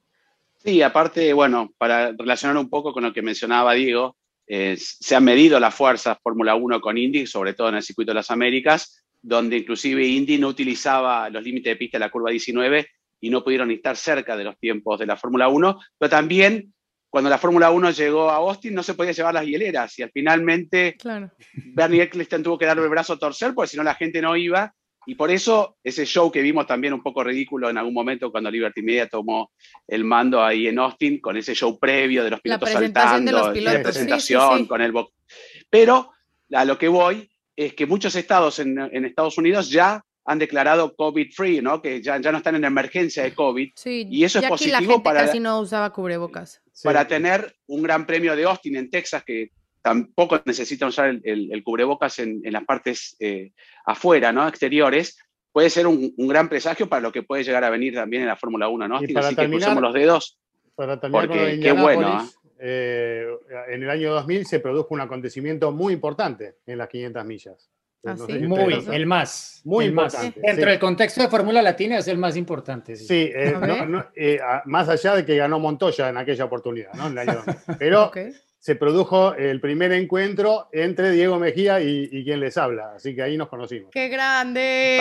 Sí, aparte, bueno, para relacionar un poco con lo que mencionaba Diego, eh, se han medido las fuerzas Fórmula 1 con Indy, sobre todo en el circuito de las Américas, donde inclusive Indy no utilizaba los límites de pista de la curva 19 y no pudieron estar cerca de los tiempos de la Fórmula 1, pero también cuando la Fórmula 1 llegó a Austin no se podía llevar las hieleras y al finalmente Bernie Eccleston tuvo que darle el brazo a torcer porque si no la gente no iba y por eso ese show que vimos también un poco ridículo en algún momento cuando Liberty Media tomó el mando ahí en Austin con ese show previo de los pilotos saltando, la presentación con el pero a lo que voy es que muchos estados en, Estados Unidos ya han declarado COVID free, ¿no? Que ya, ya no están en emergencia de COVID. y eso es positivo la gente para. Casi no usaba cubrebocas. Para tener un gran premio de Austin en Texas, que tampoco necesitan usar el, cubrebocas en, las partes eh, afuera, ¿no? Exteriores, puede ser un, gran presagio para lo que puede llegar a venir también en la Fórmula 1, ¿no? Así que pusimos los dedos. Para terminar porque qué bueno. ¿eh? Eh, en el año 2000 se produjo un acontecimiento muy importante en las 500 millas. Ah, muy, el más. Muy importante. Dentro del contexto de Fórmula Latina es el más importante. Sí, más allá de que ganó Montoya en aquella oportunidad, ¿no? En el año 2000. Pero se produjo el primer encuentro entre Diego Mejía y, quien les habla. Así que ahí nos conocimos. ¡Qué grande!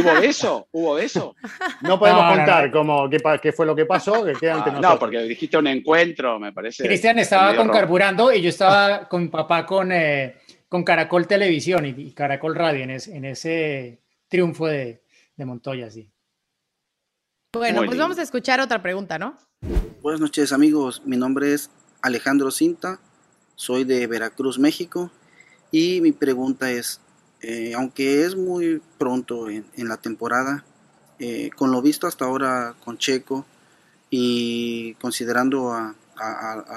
¿Hubo eso? ¿Hubo eso? No podemos contar cómo, qué, fue lo que pasó, que queda ah, No, porque dijiste un encuentro, me parece. Cristian estaba con carburando y yo estaba con papá con, eh, con Caracol Televisión y, Caracol Radio en, ese triunfo de, Montoya, sí. Bueno, pues vamos a escuchar otra pregunta, ¿no? Buenas noches, amigos. Mi nombre es Alejandro Cinta, soy de Veracruz, México, y mi pregunta es, eh, aunque es muy pronto en, la temporada, eh, con lo visto hasta ahora con Checo y considerando a,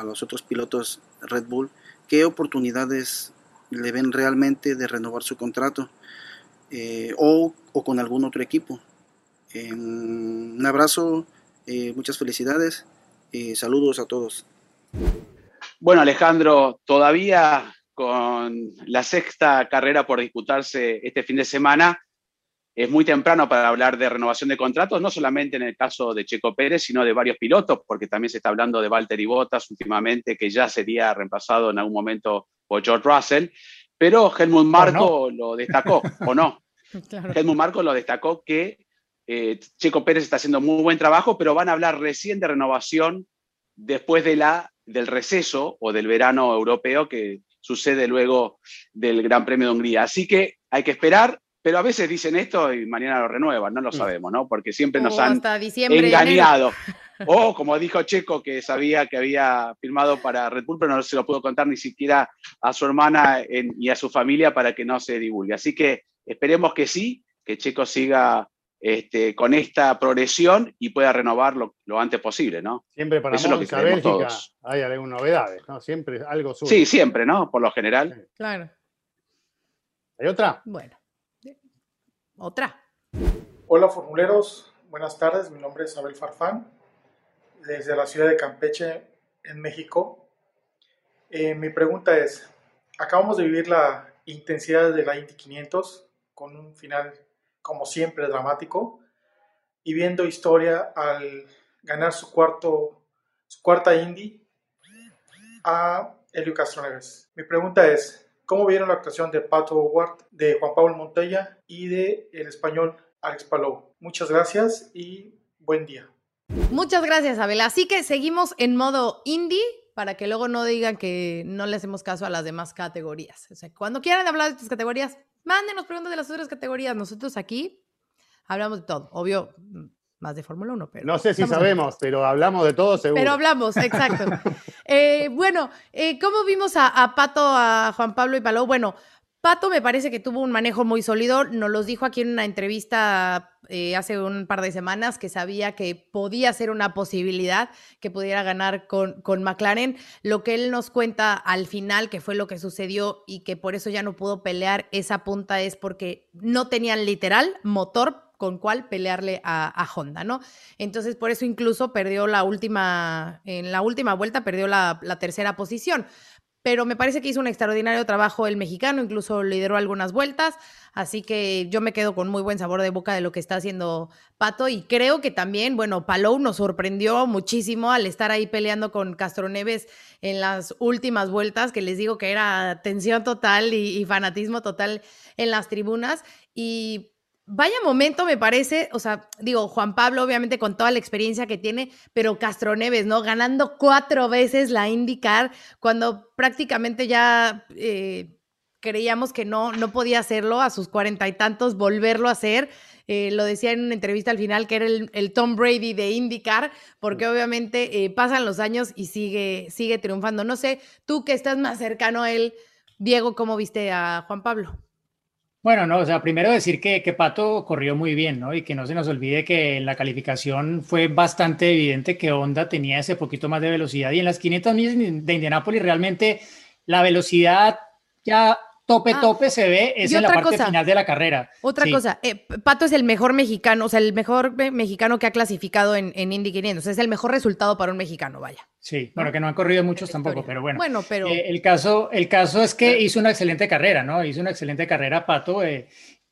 los otros pilotos Red Bull, ¿qué oportunidades le ven realmente de renovar su contrato eh, o, con algún otro equipo? un abrazo, muchas felicidades saludos a todos. Bueno, Alejandro, todavía con la sexta carrera por disputarse este fin de semana, es muy temprano para hablar de renovación de contratos, no solamente en el caso de Checo Pérez, sino de varios pilotos, porque también se está hablando de Valtteri Bottas últimamente, que ya sería reemplazado en algún momento por George Russell, pero Helmut Marco lo destacó, ¿o no? Helmut Marco lo destacó que eh, Checo Pérez está haciendo muy buen trabajo, pero van a hablar recién de renovación después de la del receso o del verano europeo que sucede luego del Gran Premio de Hungría. Así que hay que esperar, pero a veces dicen esto y mañana lo renuevan, no lo mm. sabemos, ¿no? Porque siempre nos han engañado. O como dijo Checo, que sabía que había firmado para Red Bull, pero no se lo pudo contar ni siquiera a su hermana y a su familia para que no se divulgue. Así que esperemos que sí, que Checo siga este, con esta progresión y pueda renovarlo lo antes posible, ¿no? Siempre para Eso Monza, Bélgica hay algunas novedades, ¿no? Siempre algo sube. Sí, siempre, ¿no? Por lo general. Claro. ¿Hay otra? Bueno. Otra. Hola, formuleros. Buenas tardes. Mi nombre es Abel Farfán, desde la ciudad de Campeche, en México. Eh, mi pregunta es, acabamos de vivir la intensidad de la Indy 500 con un final como siempre, dramático, y viendo historia al ganar su, cuarto, su cuarta indie a Helio Castroneves. Mi pregunta es, ¿cómo vieron la actuación de Pato Howard, de Juan Pablo Montella y de el español Alex Palou? Muchas gracias y buen día. Muchas gracias, Abel. Así que seguimos en modo indie para que luego no digan que no le hacemos caso a las demás categorías. O sea, cuando quieran hablar de estas categorías, Mándenos preguntas de las otras categorías. Nosotros aquí hablamos de todo. Obvio, mm, más de Fórmula 1, pero... No sé si sabemos, pero hablamos de todo seguro. Pero hablamos, exacto. Eh, bueno, eh, ¿cómo vimos a, a, Pato, a Juan Pablo y Palou? Bueno, Pato me parece que tuvo un manejo muy sólido, nos los dijo aquí en una entrevista eh, hace un par de semanas que sabía que podía ser una posibilidad que pudiera ganar con, con McLaren. Lo que él nos cuenta al final, que fue lo que sucedió y que por eso ya no pudo pelear esa punta, es porque no tenían literal motor con cuál pelearle a, Honda, ¿no? Entonces, por eso incluso perdió la última, en la última vuelta perdió la, la tercera posición pero me parece que hizo un extraordinario trabajo el mexicano, incluso lideró algunas vueltas, así que yo me quedo con muy buen sabor de boca de lo que está haciendo Pato y creo que también, bueno, Palou nos sorprendió muchísimo al estar ahí peleando con Castro Neves en las últimas vueltas, que les digo que era tensión total y, y fanatismo total en las tribunas y vaya momento me parece, o sea, digo, Juan Pablo obviamente con toda la experiencia que tiene, pero Castro Neves, ¿no? Ganando cuatro veces la IndyCar cuando prácticamente ya eh, creíamos que no, no podía hacerlo a sus cuarenta y tantos, volverlo a hacer. Eh, lo decía en una entrevista al final que era el, Tom Brady de IndyCar, porque obviamente eh, pasan los años y sigue, sigue triunfando. No sé, tú que estás más cercano a él, Diego, ¿cómo viste a Juan Pablo? Bueno, no, o sea, primero decir que, que, Pato corrió muy bien, ¿no? Y que no se nos olvide que en la calificación fue bastante evidente que Honda tenía ese poquito más de velocidad. Y en las 500 millas de Indianápolis realmente la velocidad ya tope, ah, tope se ve, es en la parte final de la carrera. Otra cosa, eh, Pato es el mejor mexicano, o sea, el mejor mexicano que ha clasificado en, en Indy 500, es el mejor resultado para un mexicano, vaya. Sí, bueno, que no han corrido muchos tampoco, pero bueno. Bueno, pero... Eh, el, caso, el caso es que hizo una excelente carrera, ¿no? Hizo una excelente carrera, Pato. Eh,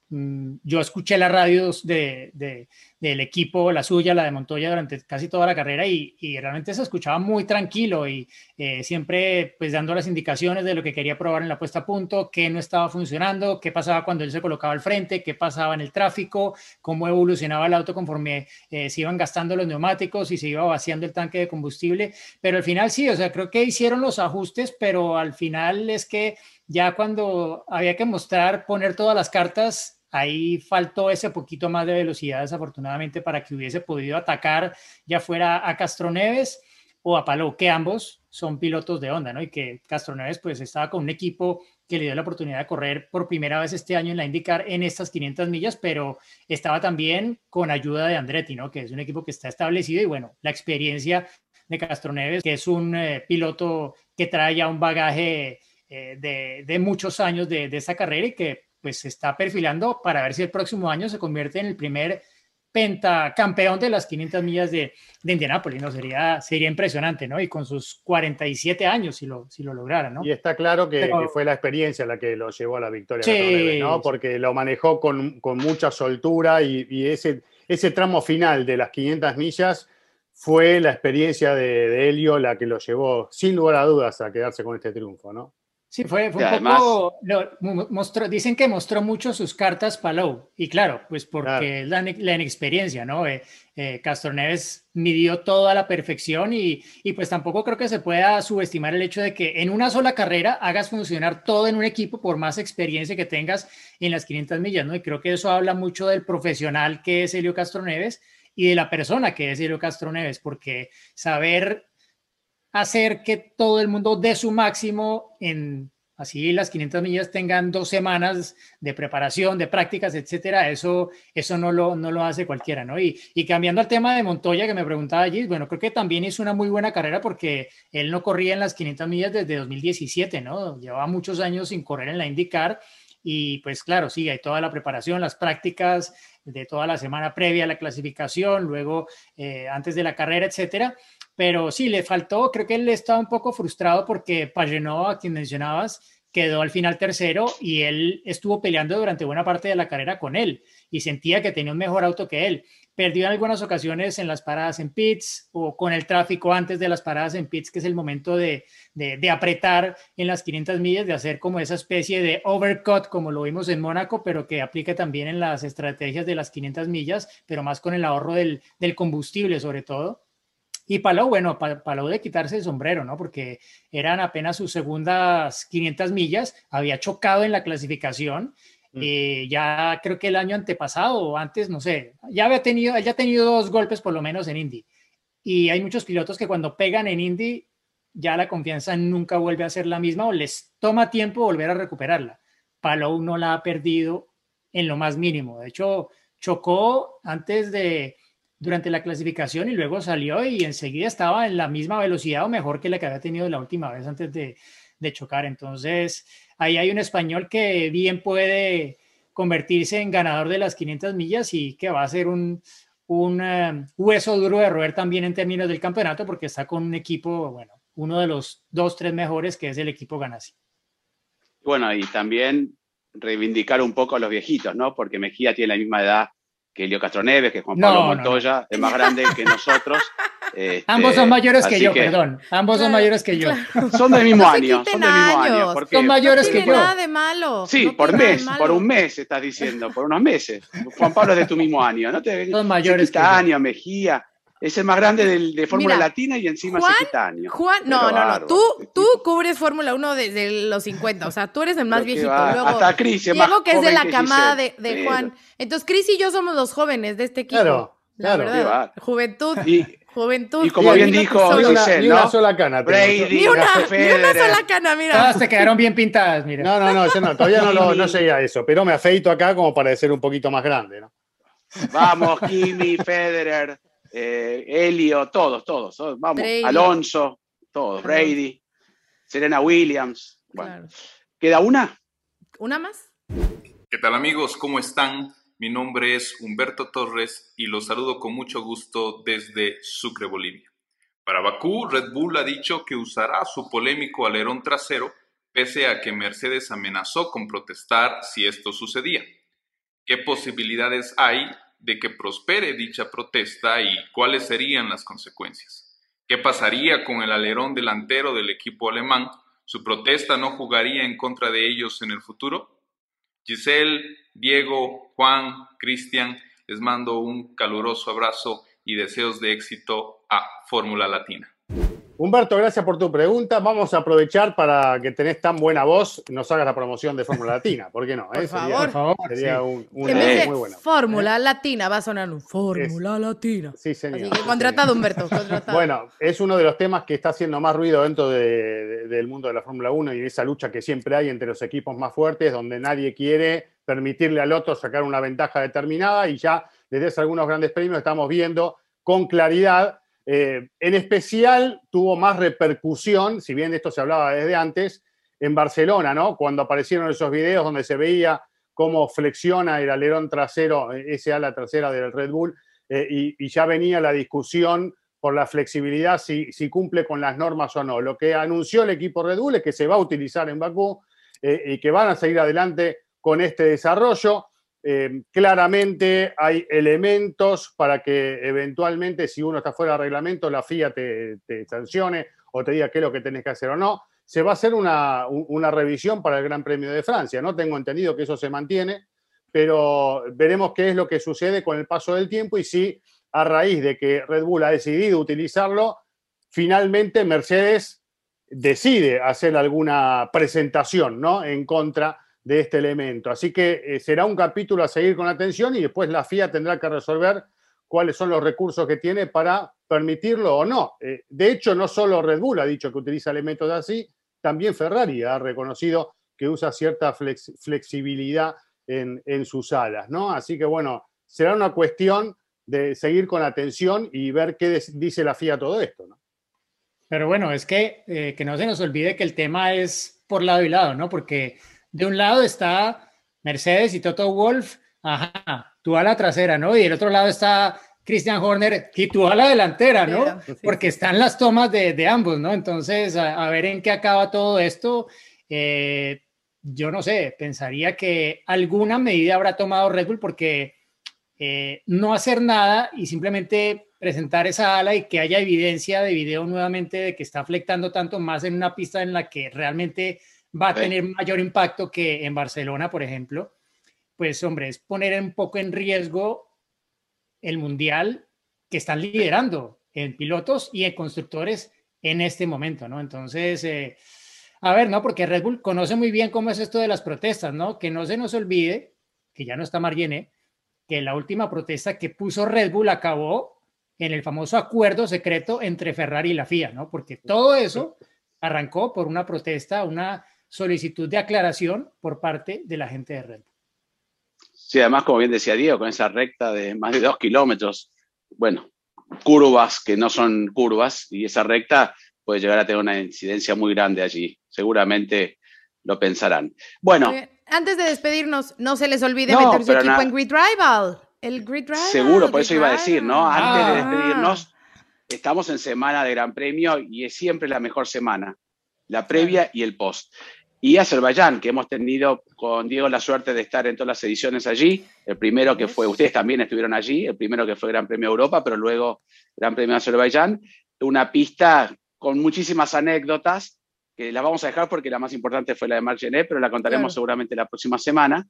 mm, yo escuché las radios de, del equipo, la suya, la de Montoya, durante casi toda la carrera y, realmente se escuchaba muy tranquilo y eh, siempre pues dando las indicaciones de lo que quería probar en la puesta a punto, qué no estaba funcionando, qué pasaba cuando él se colocaba al frente, qué pasaba en el tráfico, cómo evolucionaba el auto conforme eh, se iban gastando los neumáticos y se iba vaciando el tanque de combustible. Pero al final sí, o sea, creo que hicieron los ajustes, pero al final es que ya cuando había que mostrar, poner todas las cartas, Ahí faltó ese poquito más de velocidad, desafortunadamente, para que hubiese podido atacar ya fuera a Castroneves o a Palou, que ambos son pilotos de Honda, ¿no? Y que Castroneves pues estaba con un equipo que le dio la oportunidad de correr por primera vez este año en la IndyCar en estas 500 millas, pero estaba también con ayuda de Andretti, ¿no? Que es un equipo que está establecido y bueno, la experiencia de Castroneves, que es un eh, piloto que trae ya un bagaje eh, de, muchos años de, de esa carrera y que pues se está perfilando para ver si el próximo año se convierte en el primer pentacampeón de las 500 millas de, de Indianápolis, ¿no? Sería, sería impresionante, ¿no? Y con sus 47 años, si lo, si lo lograra, ¿no? Y está claro que, fue la experiencia la que lo llevó a la victoria, sí, ¿no? Porque lo manejó con, con mucha soltura y, y, ese, ese tramo final de las 500 millas fue la experiencia de, de Helio la que lo llevó, sin lugar a dudas, a quedarse con este triunfo, ¿no? Sí, fue, fue un poco. mostró, dicen que mostró mucho sus cartas Palou. Y claro, pues porque es la, la, inexperiencia, ¿no? Eh, eh, Castro Neves midió toda la perfección y, y, pues tampoco creo que se pueda subestimar el hecho de que en una sola carrera hagas funcionar todo en un equipo por más experiencia que tengas en las 500 millas, ¿no? Y creo que eso habla mucho del profesional que es Helio Castro Neves y de la persona que es Helio Castro Neves, porque saber hacer que todo el mundo dé su máximo en así las 500 millas tengan dos semanas de preparación, de prácticas, etcétera, eso, eso no, lo, no lo hace cualquiera, ¿no? Y, y cambiando al tema de Montoya que me preguntaba allí, bueno, creo que también hizo una muy buena carrera porque él no corría en las 500 millas desde 2017, ¿no? Llevaba muchos años sin correr en la IndyCar y pues claro, sí, hay toda la preparación, las prácticas de toda la semana previa a la clasificación, luego eh, antes de la carrera, etcétera, pero sí, le faltó, creo que él estaba un poco frustrado porque Pagenó, a quien mencionabas, quedó al final tercero y él estuvo peleando durante buena parte de la carrera con él y sentía que tenía un mejor auto que él. Perdió en algunas ocasiones en las paradas en pits o con el tráfico antes de las paradas en pits, que es el momento de, de, de apretar en las 500 millas, de hacer como esa especie de overcut, como lo vimos en Mónaco, pero que aplica también en las estrategias de las 500 millas, pero más con el ahorro del, del combustible sobre todo. Y Palau, bueno, Palau de quitarse el sombrero, ¿no? Porque eran apenas sus segundas 500 millas, había chocado en la clasificación. Mm. Eh, ya creo que el año antepasado o antes, no sé, ya había tenido, ya ha tenido dos golpes por lo menos en Indy. Y hay muchos pilotos que cuando pegan en Indy, ya la confianza nunca vuelve a ser la misma o les toma tiempo volver a recuperarla. Palou no la ha perdido en lo más mínimo. De hecho, chocó antes de, durante la clasificación y luego salió y enseguida estaba en la misma velocidad o mejor que la que había tenido la última vez antes de, chocar. Entonces, ahí hay un español que bien puede convertirse en ganador de las 500 millas y que va a ser un, un eh, hueso duro de roer también en términos del campeonato porque está con un equipo, bueno, uno de los dos, tres mejores que es el equipo Ganassi. Bueno, y también reivindicar un poco a los viejitos, ¿no? Porque Mejía tiene la misma edad que Elio Castroneves, que Juan Pablo Montoya, es más grande que nosotros. Este, Ambos son mayores que yo, perdón. Ambos son mayores que yo. Son del mismo año. Son del mismo año. Son mayores que yo. nada de malo. Sí, por mes, por un mes estás diciendo, por unos meses. Juan Pablo es de tu mismo año. ¿no? Te, son mayores que año, Mejía. Es el más grande del, de Fórmula Latina y encima Juan, se años. Juan, no, no, no. Tú, tú cubres Fórmula 1 desde los 50. O sea, tú eres el más viejito. Luego, Hasta Cris es Diego, que es de la camada de, de Juan. Entonces, Cris y yo somos los jóvenes de este equipo. Claro. La claro. verdad, juventud. Y, juventud. Y como bien dijo Giselle, ni una, ¿no? sola cana. Brady, ni, una, ni una sola cana, mira. Todas te quedaron bien pintadas, mira. No, no, no, yo no, todavía no, lo, no llegué a eso, pero me afeito acá como para ser un poquito más grande, ¿no? Vamos, Kimi, Federer, eh, Elio, todos, todos. Vamos, Alonso, todos, Brady, Serena Williams. Bueno, ¿queda una? ¿Una más? ¿Qué tal amigos? ¿Cómo están? Mi nombre es Humberto Torres y los saludo con mucho gusto desde Sucre, Bolivia. Para Bakú, Red Bull ha dicho que usará su polémico alerón trasero pese a que Mercedes amenazó con protestar si esto sucedía. ¿Qué posibilidades hay de que prospere dicha protesta y cuáles serían las consecuencias? ¿Qué pasaría con el alerón delantero del equipo alemán? ¿Su protesta no jugaría en contra de ellos en el futuro? Giselle, Diego, Juan, Cristian, les mando un caluroso abrazo y deseos de éxito a Fórmula Latina. Humberto, gracias por tu pregunta. Vamos a aprovechar para que tenés tan buena voz, nos hagas la promoción de Fórmula Latina. ¿Por qué no? Por, favor. Sería un, una muy buena. Fórmula Latina, va a sonar un Fórmula Latina. Sí, señor. Así que contratado, Humberto. Contratado. Bueno, es uno de los temas que está haciendo más ruido dentro del mundo de la Fórmula 1 y esa lucha que siempre hay entre los equipos más fuertes, donde nadie quiere permitirle al otro sacar una ventaja determinada y ya desde hace algunos grandes premios estamos viendo con claridad eh, en especial tuvo más repercusión, si bien de esto se hablaba desde antes, en Barcelona, ¿no? Cuando aparecieron esos videos donde se veía cómo flexiona el alerón trasero, eh, ese ala trasera del Red Bull, eh, y, ya venía la discusión por la flexibilidad, si, si, cumple con las normas o no. Lo que anunció el equipo Red Bull es que se va a utilizar en Bakú y que van a seguir adelante con este desarrollo. Eh, claramente hay elementos para que eventualmente, si uno está fuera de reglamento, la FIA te, sancione o te diga qué es lo que tenés que hacer o no. Se va a hacer una, revisión para el Gran Premio de Francia. No tengo entendido que eso se mantiene, pero veremos qué es lo que sucede con el paso del tiempo y si a raíz de que Red Bull ha decidido utilizarlo, finalmente Mercedes decide hacer alguna presentación ¿no? en contra de este elemento. Así que eh, será un capítulo a seguir con atención y después la FIA tendrá que resolver cuáles son los recursos que tiene para permitirlo o no. Eh, de hecho, no solo Red Bull ha dicho que utiliza elementos así, también Ferrari ha reconocido que usa cierta flexibilidad en, sus alas, ¿no? Así que bueno, será una cuestión de seguir con atención y ver qué dice la FIA todo esto. Pero bueno, es que, eh, que no se nos olvide que el tema es por lado y lado, ¿no? Porque de un lado está Mercedes y Toto Wolf, ajá, tú a la trasera, ¿no? Y del otro lado está Christian Horner y tú a la delantera, ¿no? Porque están las tomas de, ambos, ¿no? Entonces, a, ver en qué acaba todo esto. Eh, yo no sé, pensaría que alguna medida habrá tomado Red Bull porque eh, no hacer nada y simplemente presentar esa ala y que haya evidencia de video nuevamente de que está flectando tanto más en una pista en la que realmente va a tener mayor impacto que en Barcelona, por ejemplo, pues hombre, es poner un poco en riesgo el mundial que están liderando en pilotos y en constructores en este momento, ¿no? Entonces, eh, a ver, ¿no? Porque Red Bull conoce muy bien cómo es esto de las protestas, ¿no? Que no se nos olvide, que ya no está Margené, que la última protesta que puso Red Bull acabó en el famoso acuerdo secreto entre Ferrari y la FIA, ¿no? Porque todo eso arrancó por una protesta, una solicitud de aclaración por parte de la gente de Red Sí, además, como bien decía Diego, con esa recta de más de dos kilómetros, bueno, curvas que no son curvas, y esa recta puede llegar a tener una incidencia muy grande allí. Seguramente lo pensarán. Bueno. antes de despedirnos, no se les olvide meter su equipo en Grid Rival. El Grid Rival. Seguro, por eso iba a decir, ¿no? Antes de ah. despedirnos, estamos en semana de Gran Premio y es siempre la mejor semana, la previa y el post. Y Azerbaiyán, que hemos tenido con Diego la suerte de estar en todas las ediciones allí. El primero que fue, ustedes también estuvieron allí, el primero que fue Gran Premio Europa, pero luego Gran Premio Azerbaiyán. Una pista con muchísimas anécdotas, que la vamos a dejar porque la más importante fue la de Marc Genet, pero la contaremos Claro. seguramente la próxima semana.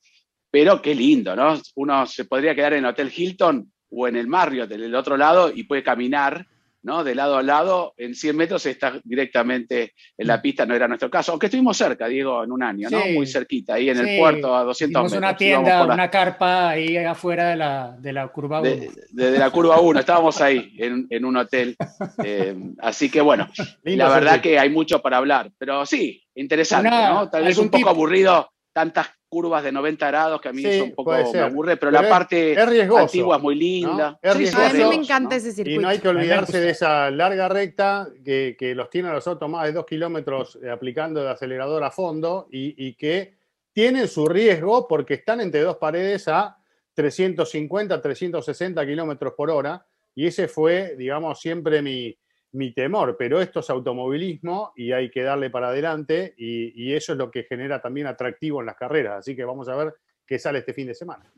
Pero qué lindo, ¿no? Uno se podría quedar en el Hotel Hilton o en el Marriott del otro lado y puede caminar, ¿no? De lado a lado, en 100 metros está directamente en la pista, no era nuestro caso. Aunque estuvimos cerca, Diego, en un año, ¿no? Sí. Muy cerquita, ahí en Sí, el puerto a 200 Hicimos metros. una tienda, la- una carpa ahí afuera de la, de la curva 1. de, de- de la curva 1, estábamos ahí en, en un hotel. eh, así que bueno, Lindo la verdad circuito. que hay mucho para hablar, pero sí, interesante, Una- ¿no? Tal vez un poco tip. aburrido, tantas curvas de 90 grados que a mí Sí, eso un poco me aburre, pero, Pero la es- parte es antigua es muy linda. ¿no? Es Sí. A mí me encanta ¿no? ese Y circuito. no hay que A olvidarse de esa larga recta que, que los tienen los autos más de dos kilómetros eh, aplicando el acelerador a fondo y, y que tienen su riesgo porque están entre dos paredes a 350, 360 kilómetros por hora. Y ese fue, digamos, siempre mi, mi temor. Pero esto es automovilismo y hay que darle para adelante y, y eso es lo que genera también atractivo en las carreras. Así que vamos a ver qué sale este fin de semana.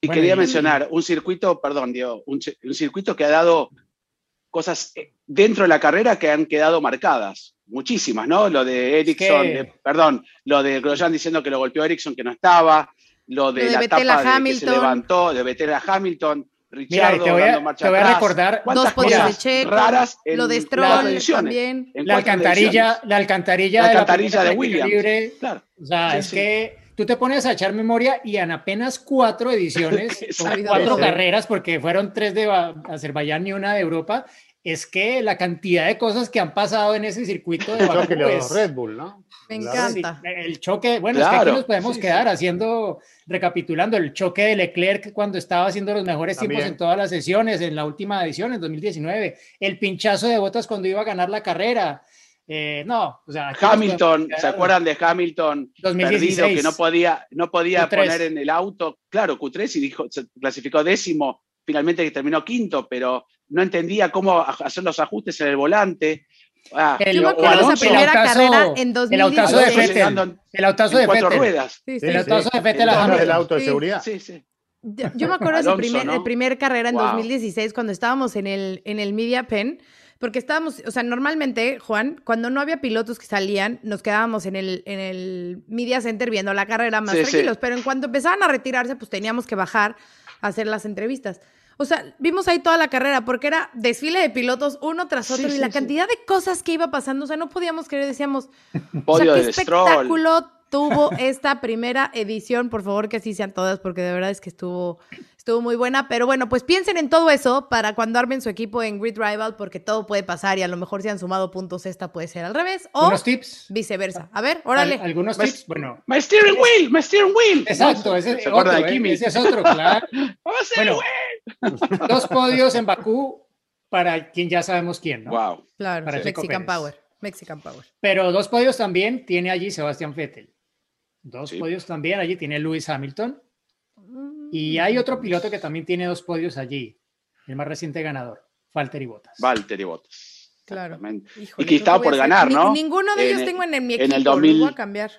Y Bueno, quería y- mencionar un circuito, perdón, Diego, un, ci- un circuito que ha dado cosas eh, dentro de la carrera que han quedado marcadas, muchísimas, ¿no? Lo de Ericsson, de- perdón, lo de Grosjean diciendo que lo golpeó Ericsson que no estaba, lo de, Lo de la Vettel tapa a de que se Hamilton. levantó, de Vettel a Hamilton, Mira, Richardo te voy a, marcha te voy a atrás. recordar ¿Cuántas Dos podios de cosas Checo, raras en lo de Stroll también. La alcantarilla, la alcantarilla, La de la alcantarilla de Williams. libre. Claro. O sea, Sí, es sí. que tú te pones a echar memoria y en apenas cuatro ediciones, cuatro carreras, porque fueron tres de Ba- Azerbaiyán y una de Europa, es que la cantidad de cosas que han pasado en ese circuito de El Bakú choque de es- los Red Bull, ¿no? Me encanta. el choque, bueno, es que Claro, aquí nos podemos sí, quedar sí. haciendo, recapitulando, el choque de Leclerc cuando estaba haciendo los mejores tiempos También. en todas las sesiones, en la última edición, en 2019, el pinchazo de botas cuando iba a ganar la carrera. Eh, no, o sea, Hamilton, ¿se acuerdan de Hamilton 2016. perdido que no podía, no podía Q3. poner en el auto? Claro, Q3 y dijo, se clasificó décimo, finalmente que terminó quinto, pero no entendía cómo hacer los ajustes en el volante. Ah, El- Yo me acuerdo de esa el primera autazo- carrera en el autazo de 2016. Vettel. llegando en- El autazo de ruedas. Sí, sí. El autazo de del Hamilton. auto de Sí. seguridad. Sí, sí. Yo, yo me acuerdo de ese Alonso, primer, ¿no? el primer carrera en Wow. 2016 cuando estábamos en el, en el Media Pen, porque estábamos, o sea, normalmente, Juan, cuando no había pilotos que salían, nos quedábamos en el, en el Media Center viendo la carrera más Sí, sí. tranquilos, pero en cuanto empezaban a retirarse, pues teníamos que bajar a hacer las entrevistas. O sea, vimos ahí toda la carrera porque era desfile de pilotos uno tras Sí, otro y sí, la sí. cantidad de cosas que iba pasando, o sea, no podíamos creer, decíamos, o Podio sea, qué Stroll. Tuvo esta primera edición. Por favor, que así sean todas, porque de verdad es que estuvo, estuvo muy buena. Pero bueno, pues piensen en todo eso para cuando armen su equipo en Grid Rival, porque todo puede pasar y a lo mejor si han sumado puntos, esta puede ser al revés o Unos tips. viceversa. A ver, Al- órale. algunos tips. Bueno, My steering wheel, my steering wheel. exacto, ese ¿Se es otro, de ¿eh? Kimi? ese es otro, claro. Bueno, dos podios en Bakú para quien ya sabemos quién, ¿no? Wow. Claro, para Mexican Pérez. Power. Mexican Power. Pero dos podios también tiene allí Sebastián Vettel. Dos Sí. podios también allí tiene Lewis Hamilton. Mm. Y hay otro piloto que también tiene dos podios allí. El más reciente ganador, Valtteri Bottas. Valtteri Bottas. Claro. Híjole, Y que estaba por ganar, Ni- ¿no? ninguno de En ellos el- tengo en, en mi en equipo, el los 2000 voy a cambiar.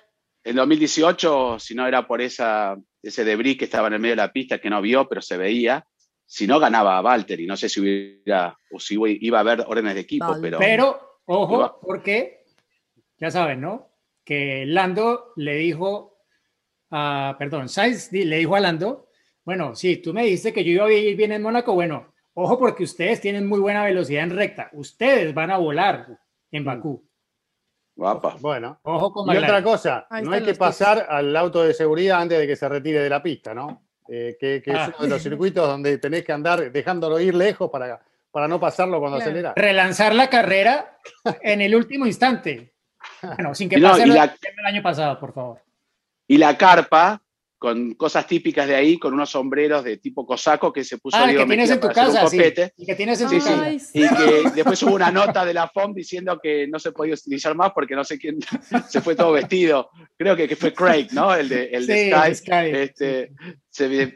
En 2018, si no era por esa, ese debris que estaba en el medio de la pista que no vio, pero se veía, si no ganaba a Valtteri, no sé si hubiera o si iba a haber órdenes de equipo, Vale. pero, Pero, ojo, Iba- porque ya saben, ¿no? Que Lando le dijo a, perdón, Sainz di- le dijo a Lando, bueno, sí, tú me dijiste que yo iba a ir bien en Mónaco, bueno, ojo porque ustedes tienen muy buena velocidad en recta, ustedes van a volar en Bakú. guapa. Bueno. Ojo con Y otra cosa, Ahí no hay que pasar al auto de seguridad antes de que se retire de la pista, ¿no? Eh, que que Ah. es uno de los circuitos donde tenés que andar dejándolo ir lejos para, para no pasarlo cuando Claro. acelera. Relanzar la carrera en el último instante. Bueno, sin que Y no, pase la- el año pasado, por favor. Y la carpa, con cosas típicas de ahí, con unos sombreros de tipo cosaco que se puso Ah, Diego que tienes en tu casa, sí. Y que tienes en Sí, tu sí. casa. Ay, sí. Y que después hubo una nota de la FOM diciendo que no se podía utilizar más porque no sé quién se fue todo vestido. Creo que, que fue Craig, ¿no? El de, el de Sky, Este,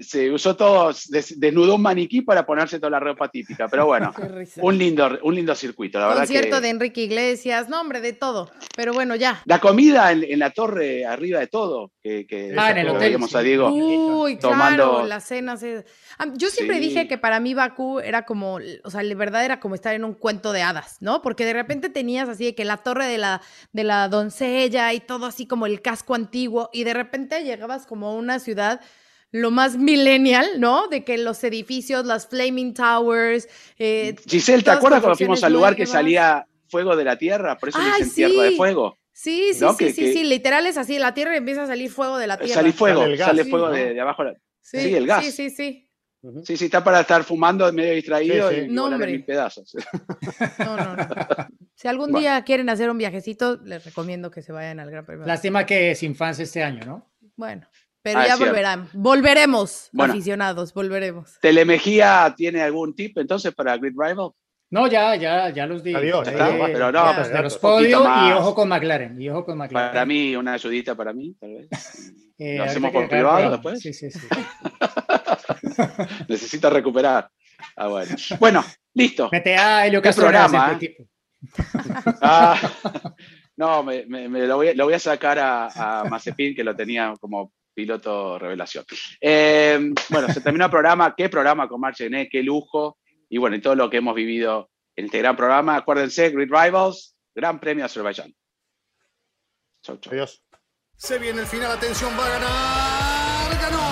se, usó todo, desnudó un maniquí para ponerse toda la ropa típica, pero bueno, un lindo, un lindo circuito, la Concierto verdad. Concierto de Enrique Iglesias, nombre de todo, pero bueno, ya. La comida en, la torre, arriba de todo, que, que ah, en el hotel, a Diego. Uy, tomando... claro, las cenas. Yo siempre dije que para mí Bakú era como, o sea, la verdad era como estar en un cuento de hadas, ¿no? Porque de repente tenías así de que la torre de la, de la doncella y todo así como el casco antiguo, y de repente llegabas como a una ciudad lo más millennial, ¿no? De que los edificios, las Flaming Towers. Eh, Giselle, ¿te acuerdas cuando fuimos al lugar que salía fuego de la tierra? Por eso le dicen tierra de fuego. Sí, sí, sí, sí, sí, literal es así, la tierra empieza a salir fuego de la tierra. Sale fuego, sale, fuego de, abajo. Sí, el gas. Sí, sí, sí. Sí, sí, está para estar fumando medio distraído y no, en pedazos. No, no, no. Si algún día quieren hacer un viajecito, les recomiendo que se vayan al Gran Premio. Lástima que es infancia este año, ¿no? Bueno. Pero ah, ya volverán. Volveremos, aficionados, volveremos. Telemejía tiene algún tip entonces para Grid Rival? No, ya, ya, ya los di. Adiós. Eh, pero no, pues, los podio y ojo con McLaren. Y ojo con McLaren. Para mí, una ayudita para mí, tal vez. Eh, ¿Lo hacemos por privado después? Sí, sí, sí. Necesita recuperar. Ah, bueno. Bueno, listo. Mete a Helio Castro programa. ¿eh? ah, no, me, me, me lo, voy, lo, voy, a sacar a, a Mazepin, que lo tenía como piloto revelación. Eh, bueno, se terminó el programa. ¿Qué programa con Marchené? ¿Qué lujo? Y bueno, y todo lo que hemos vivido en este gran programa. Acuérdense, Grid Rivals, Gran Premio Azerbaiyán. Chau, chau. Adiós. Se viene el final, atención, va a ganar. ¡Ganó!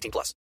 18 plus.